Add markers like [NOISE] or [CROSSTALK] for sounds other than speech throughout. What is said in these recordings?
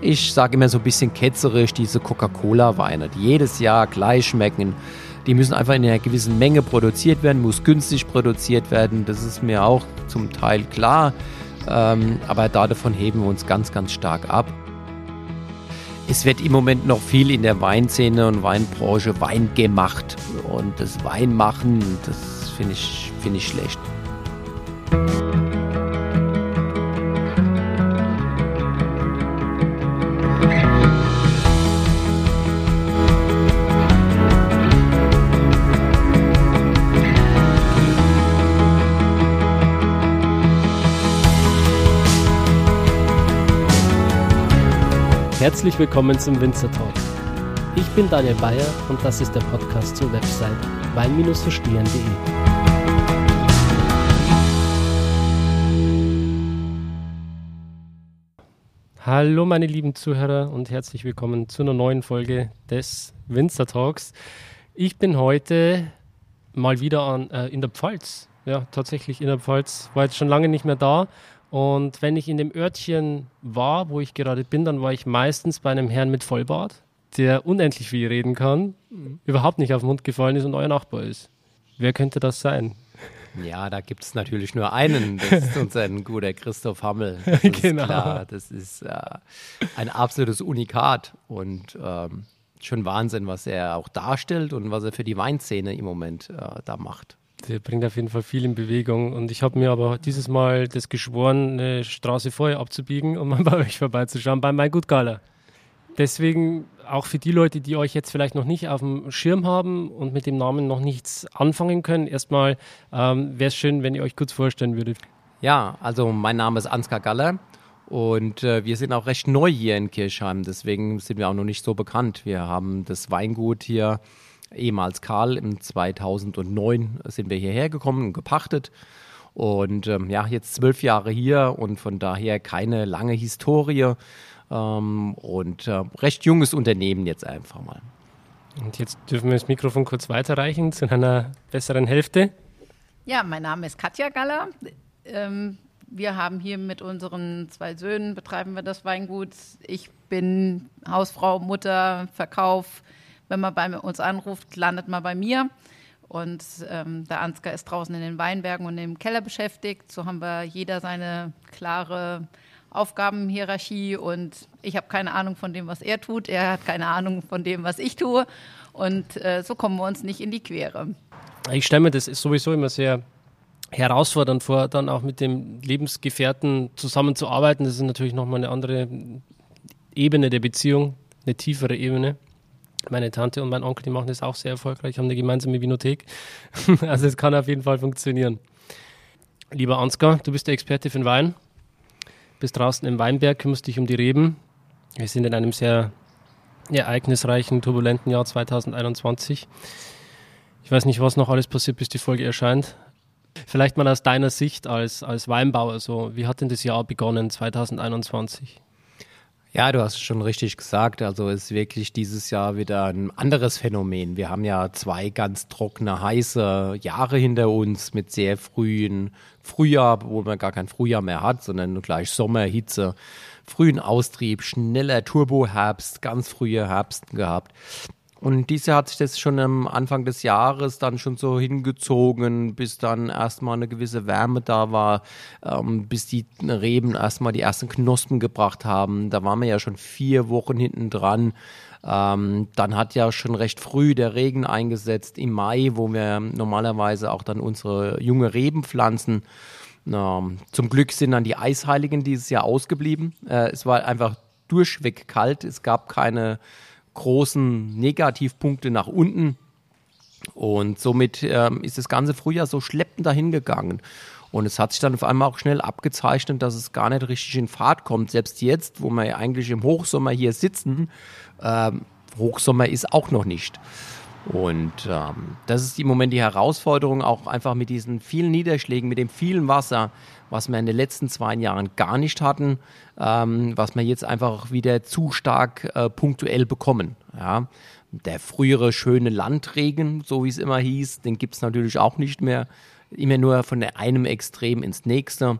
ich sage immer so ein bisschen ketzerisch, diese Coca-Cola-Weine, die jedes Jahr gleich schmecken. Die müssen einfach in einer gewissen Menge produziert werden, muss günstig produziert werden. Das ist mir auch zum Teil klar. Ähm, aber davon heben wir uns ganz, ganz stark ab. Es wird im Moment noch viel in der Weinszene und Weinbranche Wein gemacht. Und das Weinmachen, das finde ich, find ich schlecht. Herzlich willkommen zum Winzer Talk. Ich bin Daniel Bayer und das ist der Podcast zur Website wein-verstehen.de. Hallo meine lieben Zuhörer und herzlich willkommen zu einer neuen Folge des Winzer Talks. Ich bin heute mal wieder an, äh, in der Pfalz. Ja, tatsächlich in der Pfalz. War jetzt schon lange nicht mehr da und wenn ich in dem Örtchen war, wo ich gerade bin, dann war ich meistens bei einem Herrn mit Vollbart, der unendlich viel reden kann, mhm. überhaupt nicht auf den Mund gefallen ist und euer Nachbar ist. Wer könnte das sein? Ja, da gibt es natürlich nur einen. Das ist [LAUGHS] unser guter Christoph Hammel. Das ist genau. klar. Das ist äh, ein absolutes Unikat und ähm, schon Wahnsinn, was er auch darstellt und was er für die Weinszene im Moment äh, da macht. Der bringt auf jeden Fall viel in Bewegung. Und ich habe mir aber dieses Mal das geschworen, eine Straße vorher abzubiegen, um [LAUGHS] mal bei euch vorbeizuschauen, bei Mein Gut Gala. Deswegen auch für die Leute, die euch jetzt vielleicht noch nicht auf dem Schirm haben und mit dem Namen noch nichts anfangen können, erstmal ähm, wäre es schön, wenn ihr euch kurz vorstellen würdet. Ja, also mein Name ist Ansgar Galler und äh, wir sind auch recht neu hier in Kirchheim, deswegen sind wir auch noch nicht so bekannt. Wir haben das Weingut hier ehemals Karl. Im 2009 sind wir hierher gekommen und gepachtet. Und ähm, ja, jetzt zwölf Jahre hier und von daher keine lange Historie ähm, und äh, recht junges Unternehmen jetzt einfach mal. Und jetzt dürfen wir das Mikrofon kurz weiterreichen zu einer besseren Hälfte. Ja, mein Name ist Katja Galler. Ähm, wir haben hier mit unseren zwei Söhnen betreiben wir das Weingut. Ich bin Hausfrau, Mutter, Verkauf, wenn man bei uns anruft, landet man bei mir. Und ähm, der Ansgar ist draußen in den Weinbergen und im Keller beschäftigt. So haben wir jeder seine klare Aufgabenhierarchie und ich habe keine Ahnung von dem, was er tut. Er hat keine Ahnung von dem, was ich tue. Und äh, so kommen wir uns nicht in die Quere. Ich stelle mir das sowieso immer sehr herausfordernd vor, dann auch mit dem Lebensgefährten zusammenzuarbeiten. Das ist natürlich nochmal eine andere Ebene der Beziehung, eine tiefere Ebene. Meine Tante und mein Onkel, die machen das auch sehr erfolgreich, haben eine gemeinsame Vinothek. [LAUGHS] also es kann auf jeden Fall funktionieren. Lieber Ansgar, du bist der Experte für den Wein. Bist draußen im Weinberg, kümmerst dich um die Reben. Wir sind in einem sehr ereignisreichen, turbulenten Jahr 2021. Ich weiß nicht, was noch alles passiert, bis die Folge erscheint. Vielleicht mal aus deiner Sicht als, als Weinbauer, so, wie hat denn das Jahr begonnen, 2021? Ja, du hast schon richtig gesagt. Also ist wirklich dieses Jahr wieder ein anderes Phänomen. Wir haben ja zwei ganz trockene, heiße Jahre hinter uns mit sehr frühen Frühjahr, wo man gar kein Frühjahr mehr hat, sondern gleich Sommer, Hitze, frühen Austrieb, schneller Turboherbst, ganz frühe Herbsten gehabt. Und dieses Jahr hat sich das schon am Anfang des Jahres dann schon so hingezogen, bis dann erstmal eine gewisse Wärme da war, ähm, bis die Reben erstmal die ersten Knospen gebracht haben. Da waren wir ja schon vier Wochen hinten dran. Ähm, dann hat ja schon recht früh der Regen eingesetzt im Mai, wo wir normalerweise auch dann unsere junge Reben pflanzen. Ähm, zum Glück sind dann die Eisheiligen dieses Jahr ausgeblieben. Äh, es war einfach durchweg kalt. Es gab keine großen Negativpunkte nach unten. Und somit ähm, ist das ganze Frühjahr so schleppend dahingegangen. Und es hat sich dann auf einmal auch schnell abgezeichnet, dass es gar nicht richtig in Fahrt kommt. Selbst jetzt, wo wir ja eigentlich im Hochsommer hier sitzen, ähm, Hochsommer ist auch noch nicht. Und ähm, das ist im Moment die Herausforderung, auch einfach mit diesen vielen Niederschlägen, mit dem vielen Wasser, was wir in den letzten zwei Jahren gar nicht hatten, ähm, was wir jetzt einfach wieder zu stark äh, punktuell bekommen. Ja. Der frühere schöne Landregen, so wie es immer hieß, den gibt es natürlich auch nicht mehr. Immer nur von einem Extrem ins nächste.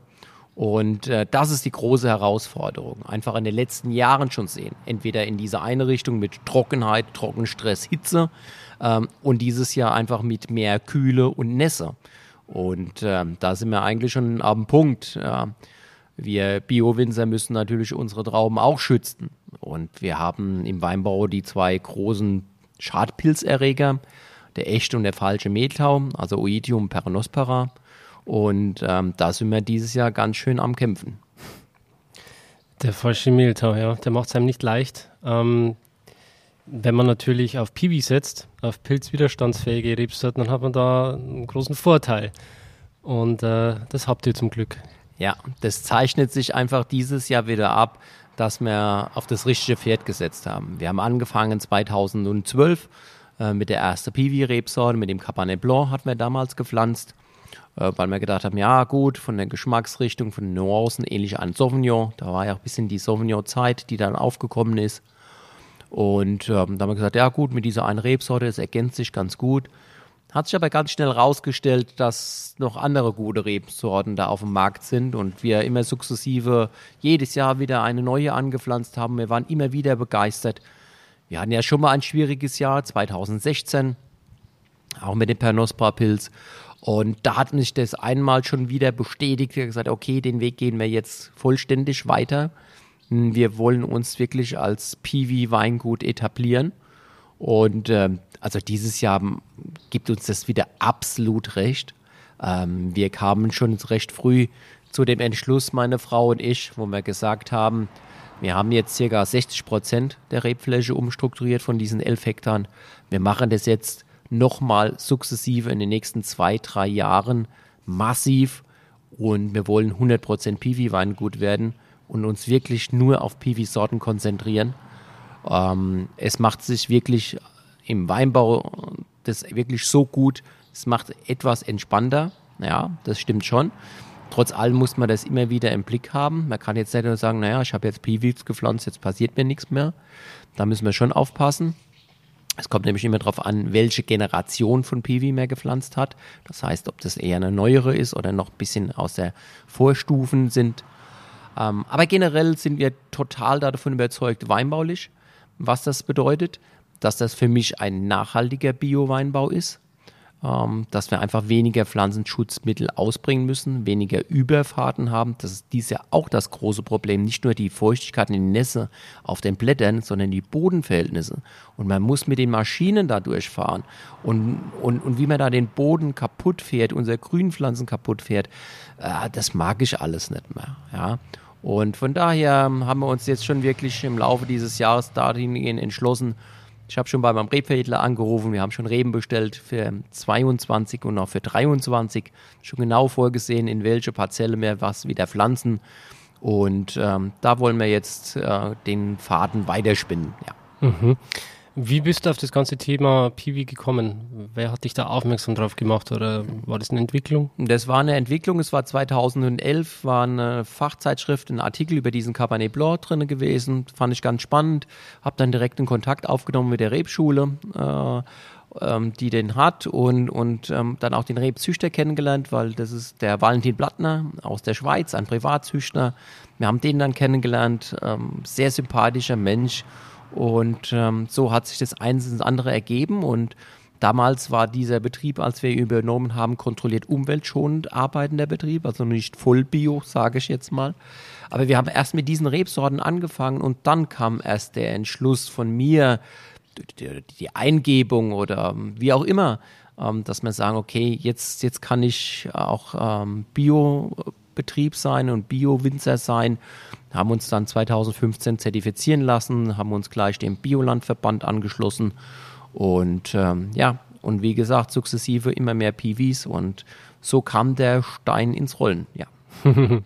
Und äh, das ist die große Herausforderung. Einfach in den letzten Jahren schon sehen. Entweder in diese eine Richtung mit Trockenheit, Trockenstress, Hitze ähm, und dieses Jahr einfach mit mehr Kühle und Nässe. Und äh, da sind wir eigentlich schon am Punkt. Äh, wir Bio-Winzer müssen natürlich unsere Trauben auch schützen. Und wir haben im Weinbau die zwei großen Schadpilzerreger, der echte und der falsche Mehltau, also Oidium peronospora. Und ähm, da sind wir dieses Jahr ganz schön am Kämpfen. Der falsche Mehltau, ja, der macht es einem nicht leicht. Ähm, wenn man natürlich auf Piwi setzt, auf pilzwiderstandsfähige Rebsorten, dann hat man da einen großen Vorteil. Und äh, das habt ihr zum Glück. Ja, das zeichnet sich einfach dieses Jahr wieder ab, dass wir auf das richtige Pferd gesetzt haben. Wir haben angefangen 2012 äh, mit der ersten Piwi-Rebsorte, mit dem Cabernet Blanc hatten wir damals gepflanzt äh, weil wir gedacht haben, ja gut, von der Geschmacksrichtung, von den Nuancen ähnlich an Sauvignon. Da war ja auch ein bisschen die Sauvignon-Zeit, die dann aufgekommen ist. Und ähm, da haben wir gesagt, ja gut, mit dieser einen Rebsorte, das ergänzt sich ganz gut. Hat sich aber ganz schnell herausgestellt, dass noch andere gute Rebsorten da auf dem Markt sind und wir immer sukzessive jedes Jahr wieder eine neue angepflanzt haben. Wir waren immer wieder begeistert. Wir hatten ja schon mal ein schwieriges Jahr, 2016, auch mit dem Pernospora-Pilz. Und da hat mich das einmal schon wieder bestätigt. Er hat gesagt, okay, den Weg gehen wir jetzt vollständig weiter. Wir wollen uns wirklich als Piwi-Weingut etablieren. Und äh, also dieses Jahr gibt uns das wieder absolut recht. Ähm, wir kamen schon recht früh zu dem Entschluss, meine Frau und ich, wo wir gesagt haben, wir haben jetzt circa 60 Prozent der Rebfläche umstrukturiert von diesen elf Hektar. Wir machen das jetzt nochmal sukzessive in den nächsten zwei, drei Jahren massiv und wir wollen 100% Piwi-Weingut werden und uns wirklich nur auf Piwi-Sorten konzentrieren. Ähm, es macht sich wirklich im Weinbau das wirklich so gut, es macht etwas entspannter, ja, das stimmt schon. Trotz allem muss man das immer wieder im Blick haben. Man kann jetzt nicht nur sagen, naja, ich habe jetzt Piwis gepflanzt, jetzt passiert mir nichts mehr. Da müssen wir schon aufpassen. Es kommt nämlich immer darauf an, welche Generation von Piwi man gepflanzt hat. Das heißt, ob das eher eine neuere ist oder noch ein bisschen aus der Vorstufen sind. Ähm, aber generell sind wir total davon überzeugt, weinbaulich, was das bedeutet, dass das für mich ein nachhaltiger Bio-Weinbau ist ähm, dass wir einfach weniger Pflanzenschutzmittel ausbringen müssen, weniger Überfahrten haben. Das ist dies ja auch das große Problem. Nicht nur die Feuchtigkeit in den Nässe auf den Blättern, sondern die Bodenverhältnisse. Und man muss mit den Maschinen da durchfahren. Und, und, und wie man da den Boden kaputt fährt, unsere Grünpflanzen kaputt fährt, äh, das mag ich alles nicht mehr. Ja. Und von daher haben wir uns jetzt schon wirklich im Laufe dieses Jahres dahin entschlossen, ich habe schon bei meinem Rebverhedler angerufen, wir haben schon Reben bestellt für 22 und auch für 23. Schon genau vorgesehen, in welche Parzelle wir was wieder pflanzen. Und ähm, da wollen wir jetzt äh, den Faden weiterspinnen. Ja. Mhm. Wie bist du auf das ganze Thema Piwi gekommen? Wer hat dich da aufmerksam drauf gemacht oder war das eine Entwicklung? Das war eine Entwicklung. Es war 2011, war eine Fachzeitschrift, ein Artikel über diesen Cabernet Blanc drin gewesen. Fand ich ganz spannend. Habe dann direkt einen Kontakt aufgenommen mit der Rebschule. Äh, ähm, die den hat und, und ähm, dann auch den Rebzüchter kennengelernt, weil das ist der Valentin Blattner aus der Schweiz, ein Privatzüchter. Wir haben den dann kennengelernt, ähm, sehr sympathischer Mensch und ähm, so hat sich das eins ins andere ergeben und Damals war dieser Betrieb, als wir ihn übernommen haben, kontrolliert umweltschonend arbeitender Betrieb, also nicht voll bio, sage ich jetzt mal. Aber wir haben erst mit diesen Rebsorten angefangen und dann kam erst der Entschluss von mir, die Eingebung oder wie auch immer, ähm, dass wir sagen, okay, jetzt, jetzt kann ich auch ähm, Bio Betrieb sein und Bio-Winzer sein. Haben uns dann 2015 zertifizieren lassen, haben uns gleich dem Biolandverband angeschlossen und ähm, ja, und wie gesagt, sukzessive immer mehr PVs und so kam der Stein ins Rollen, ja. [LAUGHS]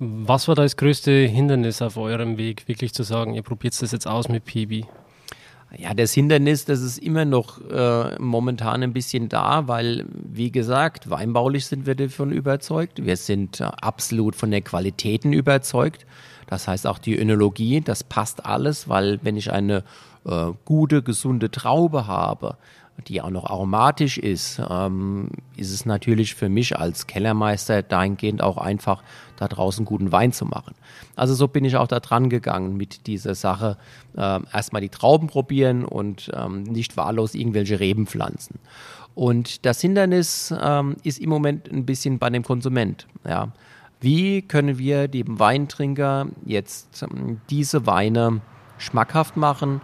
Was war das größte Hindernis auf eurem Weg, wirklich zu sagen, ihr probiert das jetzt aus mit PV? Ja, das Hindernis, das ist immer noch äh, momentan ein bisschen da, weil, wie gesagt, weinbaulich sind wir davon überzeugt. Wir sind äh, absolut von der Qualitäten überzeugt. Das heißt auch die Önologie, das passt alles, weil wenn ich eine äh, gute, gesunde Traube habe, die auch noch aromatisch ist, ähm, ist es natürlich für mich als Kellermeister dahingehend auch einfach, da draußen guten Wein zu machen. Also so bin ich auch da dran gegangen mit dieser Sache. Ähm, erstmal die Trauben probieren und ähm, nicht wahllos irgendwelche Reben pflanzen. Und das Hindernis ähm, ist im Moment ein bisschen bei dem Konsument. Ja. Wie können wir dem Weintrinker jetzt ähm, diese Weine schmackhaft machen?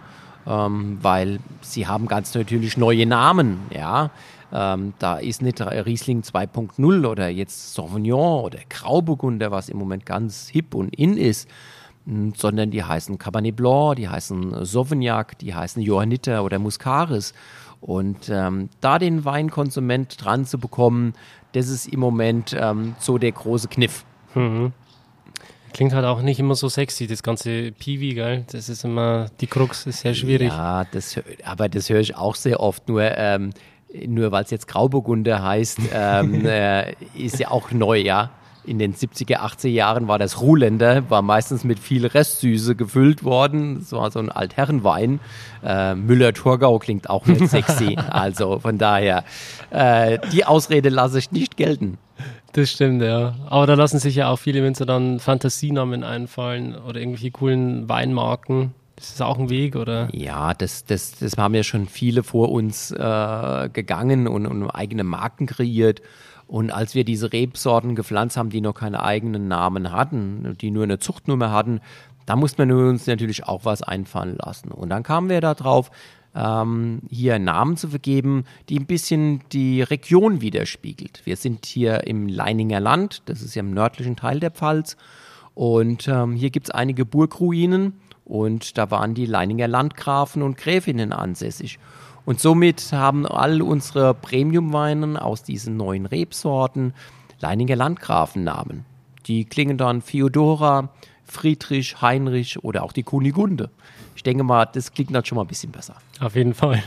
ähm, weil sie haben ganz natürlich neue Namen, ja. Ähm, da ist nicht Riesling 2.0 oder jetzt Sauvignon oder Grauburgunder, was im Moment ganz hip und in ist, sondern die heißen Cabernet Blanc, die heißen Sauvignac, die heißen Johanniter oder Muscaris. Und ähm, da den Weinkonsument dran zu bekommen, das ist im Moment ähm, so der große Kniff. Mhm. Klingt halt auch nicht immer so sexy, das ganze Piwi, gell? Das ist immer, die Krux ist sehr schwierig. Ja, das, aber das höre ich auch sehr oft. Nur, ähm, nur weil es jetzt Grauburgunder heißt, [LAUGHS] ähm, äh, ist ja auch neu, ja. In den 70er, 80er Jahren war das Ruhländer, war meistens mit viel Restsüße gefüllt worden. Das war so ein Altherrenwein. Äh, Müller-Thurgau klingt auch nicht sexy. [LAUGHS] also von daher, äh, die Ausrede lasse ich nicht gelten. Das stimmt, ja. Aber da lassen sich ja auch viele Winzer dann Fantasienamen einfallen oder irgendwelche coolen Weinmarken. Das ist auch ein Weg, oder? Ja, das, das, das haben ja schon viele vor uns äh, gegangen und, und eigene Marken kreiert. Und als wir diese Rebsorten gepflanzt haben, die noch keine eigenen Namen hatten, die nur eine Zuchtnummer hatten, da musste man uns natürlich auch was einfallen lassen. Und dann kamen wir da drauf, ähm, hier Namen zu vergeben, die ein bisschen die Region widerspiegelt. Wir sind hier im Leininger Land, das ist ja im nördlichen Teil der Pfalz. Und ähm, hier gibt es einige Burgruinen und da waren die Leininger Landgrafen und Gräfinnen ansässig. Und somit haben all unsere Premiumweine aus diesen neuen Rebsorten Leininger Landgrafennamen. Die klingen dann Theodora, Friedrich, Heinrich oder auch die Kunigunde ich denke mal, das klingt dann schon mal ein bisschen besser. Auf jeden Fall.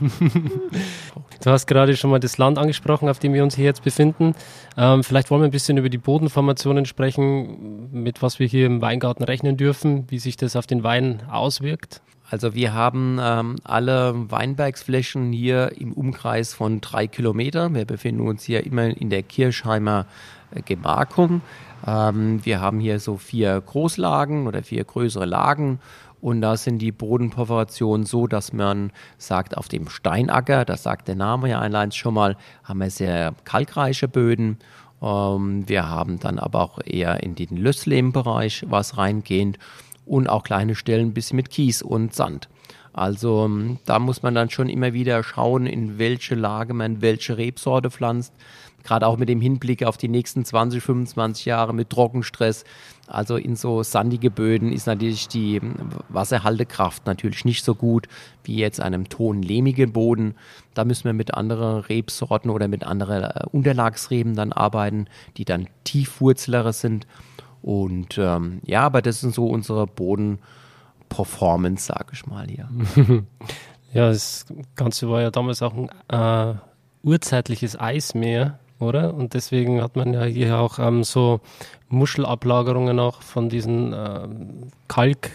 [LAUGHS] du hast gerade schon mal das Land angesprochen, auf dem wir uns hier jetzt befinden. Ähm, vielleicht wollen wir ein bisschen über die Bodenformationen sprechen, mit was wir hier im Weingarten rechnen dürfen, wie sich das auf den Wein auswirkt. Also wir haben ähm, alle Weinbergsflächen hier im Umkreis von drei Kilometern. Wir befinden uns hier immer in der Kirchheimer äh, Gemarkung. Ähm, wir haben hier so vier Großlagen oder vier größere Lagen und da sind die Bodenperforationen so, dass man sagt, auf dem Steinacker, das sagt der Name ja allein schon mal, haben wir sehr kalkreiche Böden. Ähm, wir haben dann aber auch eher in den Lösslehmbereich was reingehend und auch kleine Stellen bis mit Kies und Sand. Also ähm, da muss man dann schon immer wieder schauen, in welche Lage man welche Rebsorte pflanzt gerade auch mit dem Hinblick auf die nächsten 20, 25 Jahre mit Trockenstress. Also in so sandige Böden ist natürlich die Wasserhaltekraft natürlich nicht so gut wie jetzt einem tonlehmigen Boden. Da müssen wir mit anderen Rebsorten oder mit anderen äh, Unterlagsreben dann arbeiten, die dann tiefwurzlere sind. Und ähm, ja, aber das sind so unsere Bodenperformance, sage ich mal hier. [LAUGHS] ja, das Ganze war ja damals auch ein äh, urzeitliches Eismeer oder? Und deswegen hat man ja hier auch ähm, so Muschelablagerungen auch von diesen ähm, Kalk,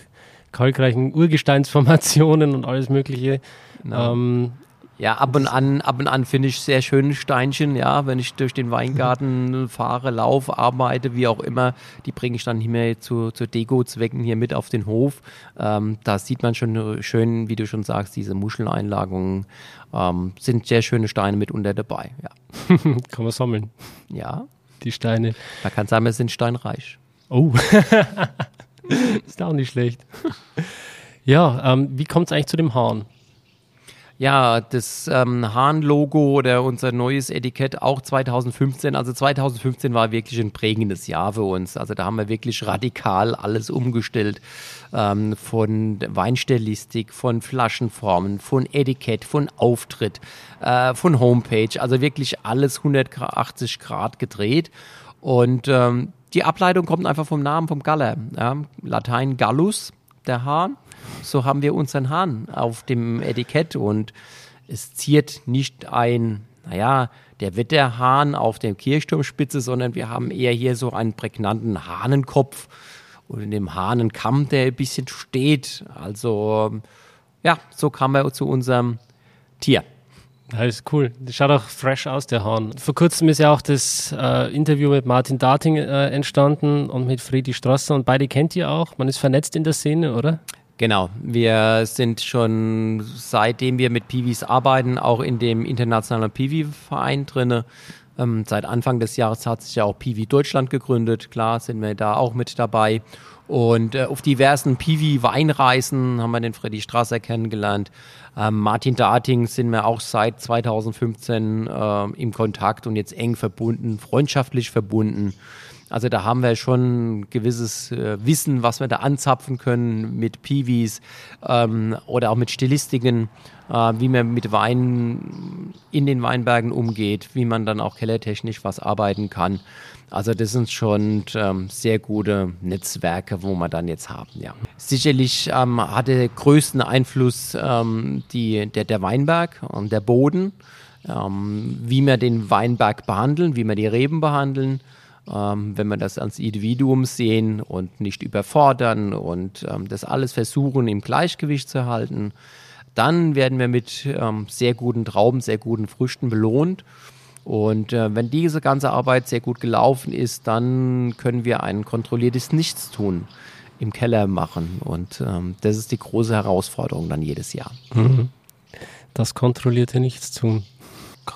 kalkreichen Urgesteinsformationen und alles Mögliche. Ähm, ja, ab und an, ab und an finde ich sehr schöne Steinchen, ja, wenn ich durch den Weingarten fahre, laufe, arbeite, wie auch immer, die bringe ich dann hier zu, zu Deko-Zwecken hier mit auf den Hof. Ähm, da sieht man schon schön, wie du schon sagst, diese Muscheleinlagungen ähm, sind sehr schöne Steine mitunter dabei, ja. [LAUGHS] Kann man sammeln. Ja. Die Steine. Man kann sagen, wir sind steinreich. Oh. [LAUGHS] ist auch nicht schlecht. Ja, ähm, wie kommt es eigentlich zu dem Hahn? Ja, das ähm, Hahn-Logo oder unser neues Etikett auch 2015. Also 2015 war wirklich ein prägendes Jahr für uns. Also da haben wir wirklich radikal alles umgestellt. Ähm, von Weinstellistik, von Flaschenformen, von Etikett, von Auftritt, äh, von Homepage. Also wirklich alles 180 Grad gedreht. Und ähm, die Ableitung kommt einfach vom Namen vom Galler. Ja? Latein Gallus, der Hahn so haben wir unseren Hahn auf dem Etikett und es ziert nicht ein, naja, der Wetterhahn auf der Kirchturmspitze, sondern wir haben eher hier so einen prägnanten Hahnenkopf und in dem Hahnenkamm, der ein bisschen steht. Also ja, so kam er zu unserem Tier. Das ist cool. Das schaut auch fresh aus, der Hahn. Vor kurzem ist ja auch das äh, Interview mit Martin Dating äh, entstanden und mit Friedi Strasser und beide kennt ihr auch. Man ist vernetzt in der Szene, oder? Genau, wir sind schon seitdem wir mit Piwis arbeiten, auch in dem internationalen Piwi-Verein drinne. Ähm, seit Anfang des Jahres hat sich ja auch Piwi Deutschland gegründet. Klar sind wir da auch mit dabei. Und äh, auf diversen Piwi-Weinreisen haben wir den Freddy Strasser kennengelernt. Ähm, Martin Dating sind wir auch seit 2015 äh, im Kontakt und jetzt eng verbunden, freundschaftlich verbunden. Also da haben wir schon gewisses äh, Wissen, was wir da anzapfen können mit Piwis ähm, oder auch mit Stilistiken, äh, wie man mit Wein in den Weinbergen umgeht, wie man dann auch kellertechnisch was arbeiten kann. Also das sind schon ähm, sehr gute Netzwerke, wo wir dann jetzt haben. Ja. Sicherlich ähm, hatte größten Einfluss ähm, die, der, der Weinberg und der Boden, ähm, wie wir den Weinberg behandeln, wie wir die Reben behandeln ähm, wenn wir das als Individuum sehen und nicht überfordern und ähm, das alles versuchen im Gleichgewicht zu halten, dann werden wir mit sehr guten Trauben, sehr guten Früchten belohnt. Und äh, wenn diese ganze Arbeit sehr gut gelaufen ist, dann können wir ein kontrolliertes Nichtstun im Keller machen. Und ähm, das ist die große Herausforderung dann jedes Jahr. Mhm. Das kontrollierte Nichtstun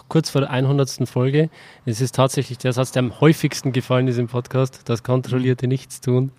kurz vor der 100. Folge. Es ist tatsächlich der Satz, der am häufigsten gefallen ist im Podcast, das kontrollierte Nichtstun.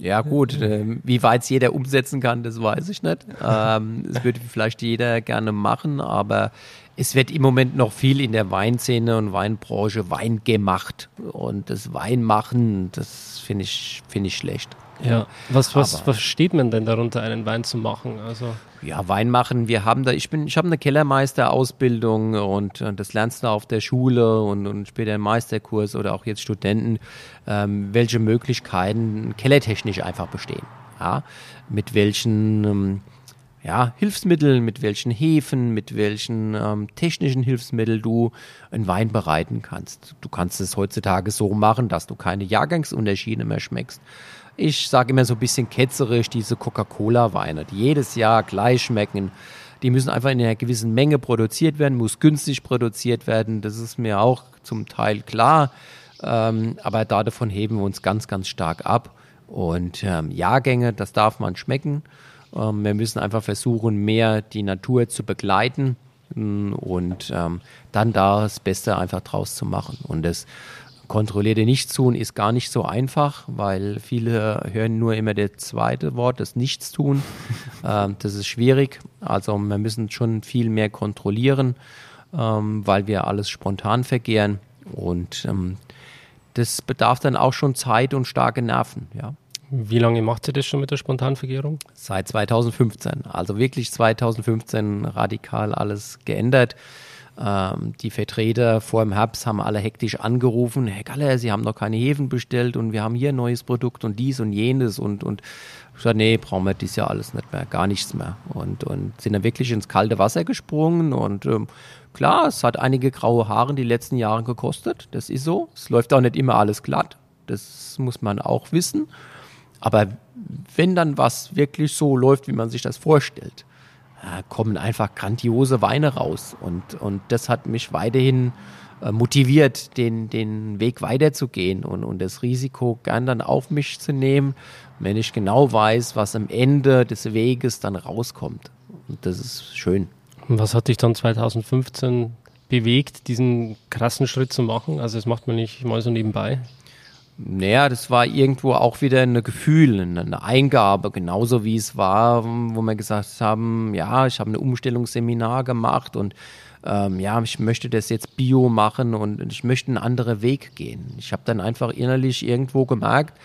Ja gut, äh, wie weit es jeder umsetzen kann, das weiß ich nicht. Ähm, das würde vielleicht jeder gerne machen, aber es wird im Moment noch viel in der Weinszene und Weinbranche Wein gemacht. Und das Weinmachen, das finde ich, find ich schlecht. Ja, was, was Aber, versteht man denn darunter, einen Wein zu machen? Also ja, Wein machen. Wir haben da, ich bin, ich habe eine Kellermeisterausbildung und, und, das lernst du auf der Schule und, und später im Meisterkurs oder auch jetzt Studenten, ähm, welche Möglichkeiten kellertechnisch einfach bestehen. Ja, mit welchen ähm, ja, Hilfsmitteln, mit welchen Hefen, mit welchen ähm, technischen Hilfsmitteln du einen Wein bereiten kannst. Du kannst es heutzutage so machen, dass du keine Jahrgangsunterschiede mehr schmeckst ich sage immer so ein bisschen ketzerisch, diese Coca-Cola-Weine, die jedes Jahr gleich schmecken. Die müssen einfach in einer gewissen Menge produziert werden, muss günstig produziert werden. Das ist mir auch zum Teil klar. Ähm, aber da davon heben wir uns ganz, ganz stark ab. Und ähm, Jahrgänge, das darf man schmecken. Ähm, wir müssen einfach versuchen, mehr die Natur zu begleiten mm, und ähm, dann da das Beste einfach draus zu machen. Und das kontrollierte Nichtstun ist gar nicht so einfach, weil viele hören nur immer das zweite Wort, das Nichtstun. [LAUGHS] ähm, das ist schwierig. Also wir müssen schon viel mehr kontrollieren, ähm, weil wir alles spontan vergehren. Und ähm, das bedarf dann auch schon Zeit und starke Nerven, ja. Wie lange macht ihr das schon mit der Spontanvergärung? Seit 2015. Also wirklich 2015 radikal alles geändert. Ähm, die Vertreter vor dem Herbst haben alle hektisch angerufen, Herr Galler, Sie haben noch keine Hefen bestellt und wir haben hier ein neues Produkt und dies und jenes und, und ich gesagt, nee, brauchen wir dies Jahr alles nicht mehr, gar nichts mehr. Und, und sind dann wirklich ins kalte Wasser gesprungen und ähm, klar, es hat einige graue Haare in den letzten Jahren gekostet, das ist so. Es läuft auch nicht immer alles glatt, das muss man auch wissen. Aber wenn dann was wirklich so läuft, wie man sich das vorstellt, kommen einfach grandiose Weine raus. Und, und das hat mich weiterhin äh, motiviert, den, den Weg weiterzugehen und, und das Risiko gern dann auf mich zu nehmen, wenn ich genau weiß, was am Ende des Weges dann rauskommt. Und das ist schön. Und was hat dich dann 2015 bewegt, diesen krassen Schritt zu machen? Also das macht man nicht mal so nebenbei. Naja, das war irgendwo auch wieder ein Gefühl, eine Eingabe, genauso wie es war, wo wir gesagt haben, ja, ich habe ein Umstellungsseminar gemacht und ähm, ja, ich möchte das jetzt bio machen und ich möchte einen anderen Weg gehen. Ich habe dann einfach innerlich irgendwo gemerkt,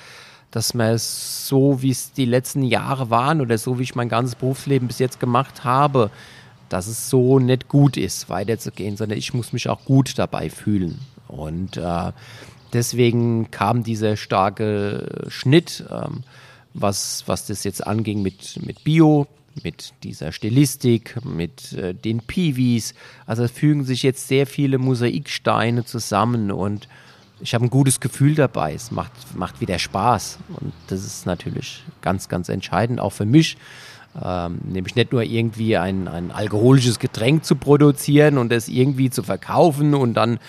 dass man es so, wie es die letzten Jahre waren oder so, wie ich mein ganzes Berufsleben bis jetzt gemacht habe, dass es so nicht gut ist, weiterzugehen, sondern ich muss mich auch gut dabei fühlen. Und äh, deswegen kam dieser starke Schnitt, ähm, was, was das jetzt anging mit, mit Bio, mit dieser Stilistik, mit äh, den Piwis. Also es fügen sich jetzt sehr viele Mosaiksteine zusammen und ich habe ein gutes Gefühl dabei. Es macht, macht wieder Spaß und das ist natürlich ganz, ganz entscheidend, auch für mich. Ähm, nämlich nicht nur irgendwie ein, ein alkoholisches Getränk zu produzieren und es irgendwie zu verkaufen und dann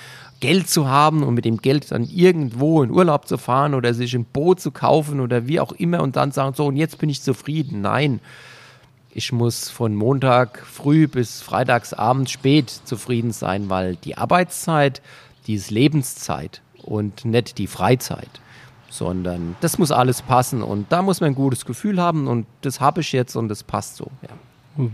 Geld zu haben und mit dem Geld dann irgendwo in Urlaub zu fahren oder sich ein Boot zu kaufen oder wie auch immer und dann sagen, so und jetzt bin ich zufrieden. Nein, ich muss von Montag früh bis Freitagsabend spät zufrieden sein, weil die Arbeitszeit, die ist Lebenszeit und nicht die Freizeit. Sondern das muss alles passen und da muss man ein gutes Gefühl haben und das habe ich jetzt und das passt so. Ja.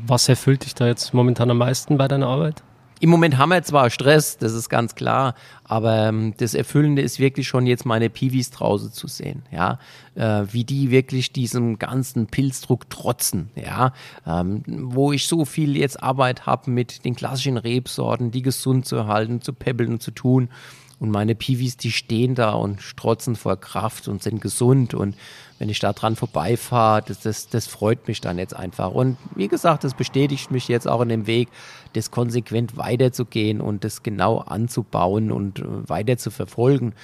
Was erfüllt dich da jetzt momentan am meisten bei deiner Arbeit? Im Moment haben wir zwar Stress, das ist ganz klar, aber ähm, das Erfüllende ist wirklich schon jetzt meine Piwis draußen zu sehen, ja, äh, wie die wirklich diesem ganzen Pilzdruck trotzen, ja, ähm, wo ich so viel jetzt Arbeit habe mit den klassischen Rebsorten, die gesund zu erhalten, zu peppeln und zu tun. Und meine Piwis, die stehen da und strotzen vor Kraft und sind gesund. Und wenn ich da dran vorbeifahre, das, das, das freut mich dann jetzt einfach. Und wie gesagt, das bestätigt mich jetzt auch in dem Weg, das konsequent weiterzugehen und das genau anzubauen und äh, weiter zu verfolgen.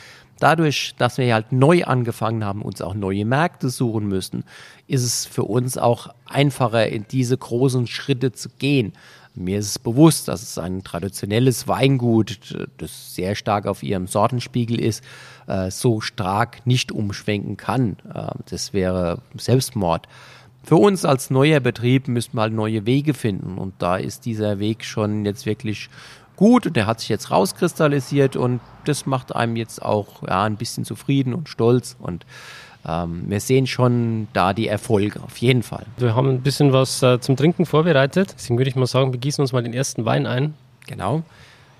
Dadurch, dass wir halt neu angefangen haben, uns auch neue Märkte suchen müssen, ist es für uns auch einfacher, in diese großen Schritte zu gehen. Mir ist es bewusst, dass es ein traditionelles Weingut, das sehr stark auf ihrem Sortenspiegel ist, äh, so stark nicht umschwenken kann. Äh, das wäre Selbstmord. Für uns als neuer Betrieb müssen wir halt neue Wege finden und da ist dieser Weg schon jetzt wirklich gut und der hat sich jetzt rauskristallisiert und das macht einem jetzt auch ja, ein bisschen zufrieden und stolz und ähm, wir sehen schon da die Erfolge, auf jeden Fall. Wir haben ein bisschen was äh, zum Trinken vorbereitet. Deswegen würde ich mal sagen, wir gießen uns mal den ersten Wein ein. Genau.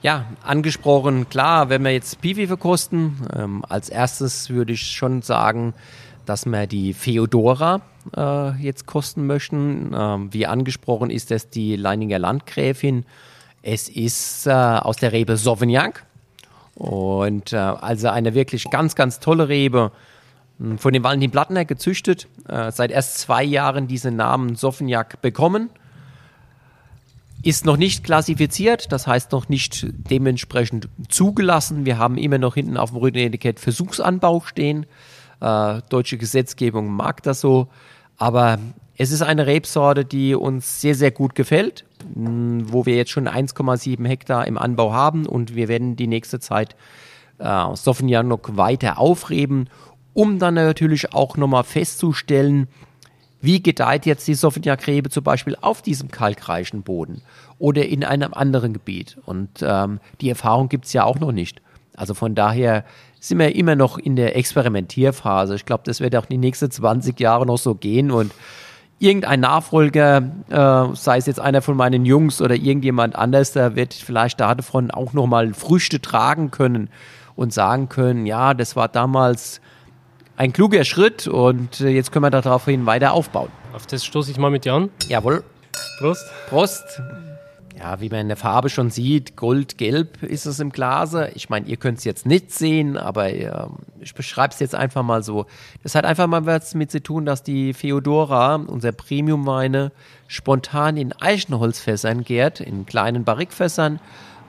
Ja, angesprochen, klar, wenn wir jetzt Piwi verkosten, ähm, als erstes würde ich schon sagen, dass wir die Feodora äh, jetzt kosten möchten. Ähm, wie angesprochen ist das die Leininger Landgräfin. Es ist äh, aus der Rebe Sauvignac und äh, also eine wirklich ganz, ganz tolle Rebe von dem Valentin Plattner gezüchtet, äh, seit erst zwei Jahren diesen Namen Soffenjak bekommen. Ist noch nicht klassifiziert, das heißt noch nicht dementsprechend zugelassen. Wir haben immer noch hinten auf dem Rüdenetikett Versuchsanbau stehen. Äh, deutsche Gesetzgebung mag das so. Aber es ist eine Rebsorte, die uns sehr, sehr gut gefällt, hm, wo wir jetzt schon 1,7 Hektar im Anbau haben und wir werden die nächste Zeit äh, Sauvignon noch weiter aufreben um dann natürlich auch nochmal festzustellen, wie gedeiht jetzt die Sauvignac-Rebe zum Beispiel auf diesem kalkreichen Boden oder in einem anderen Gebiet. Und ähm, die Erfahrung gibt es ja auch noch nicht. Also von daher sind wir immer noch in der Experimentierphase. Ich glaube, das wird auch die nächsten 20 Jahre noch so gehen und irgendein Nachfolger, äh, sei es jetzt einer von meinen Jungs oder irgendjemand anders, der wird vielleicht davon auch nochmal Früchte tragen können und sagen können, ja, das war damals ein kluger Schritt und äh, jetzt können wir daraufhin weiter aufbauen. Auf das stoße ich mal mit dir an. Jawohl. Prost. Prost. Ja, wie man in der Farbe schon sieht, goldgelb ist es im Glase. Ich meine, ihr könnt es jetzt nicht sehen, aber äh, ich beschreibe es jetzt einfach mal so. Das hat einfach mal was mit zu tun, dass die Feodora, unser Premium-Weine, spontan in Eichenholzfässern gärt, in kleinen Barrikfässern,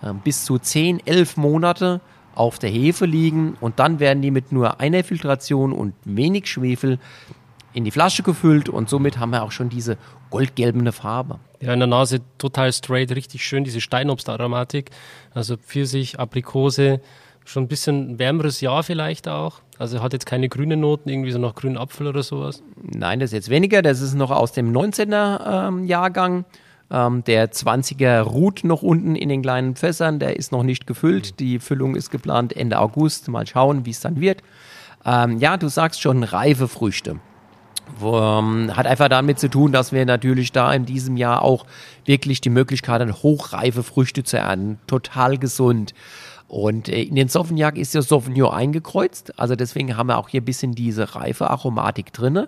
äh, bis zu 10, 11 Monate auf der Hefe liegen und dann werden die mit nur einer Filtration und wenig Schwefel in die Flasche gefüllt und somit haben wir auch schon diese goldgelbene Farbe. Ja, in der Nase total straight, richtig schön, diese Steinobstaromatik. Also Pfirsich, Aprikose, schon ein bisschen wärmeres Jahr vielleicht auch. Also hat jetzt keine grünen Noten, irgendwie so noch grünen Apfel oder sowas? Nein, das ist jetzt weniger. Das ist noch aus dem 19er ähm, Jahrgang. Ähm, der 20er ruht noch unten in den kleinen Fässern, der ist noch nicht gefüllt. Mhm. Die Füllung ist geplant Ende August. Mal schauen, wie es dann wird. Ähm, ja, du sagst schon reife Früchte. Ähm, hat einfach damit zu tun, dass wir natürlich da in diesem Jahr auch wirklich die Möglichkeit haben, hochreife Früchte zu ernten. Total gesund. Und äh, in den Sauvignac ist ja Sauvignon eingekreuzt. Also deswegen haben wir auch hier ein bisschen diese reife Aromatik drin.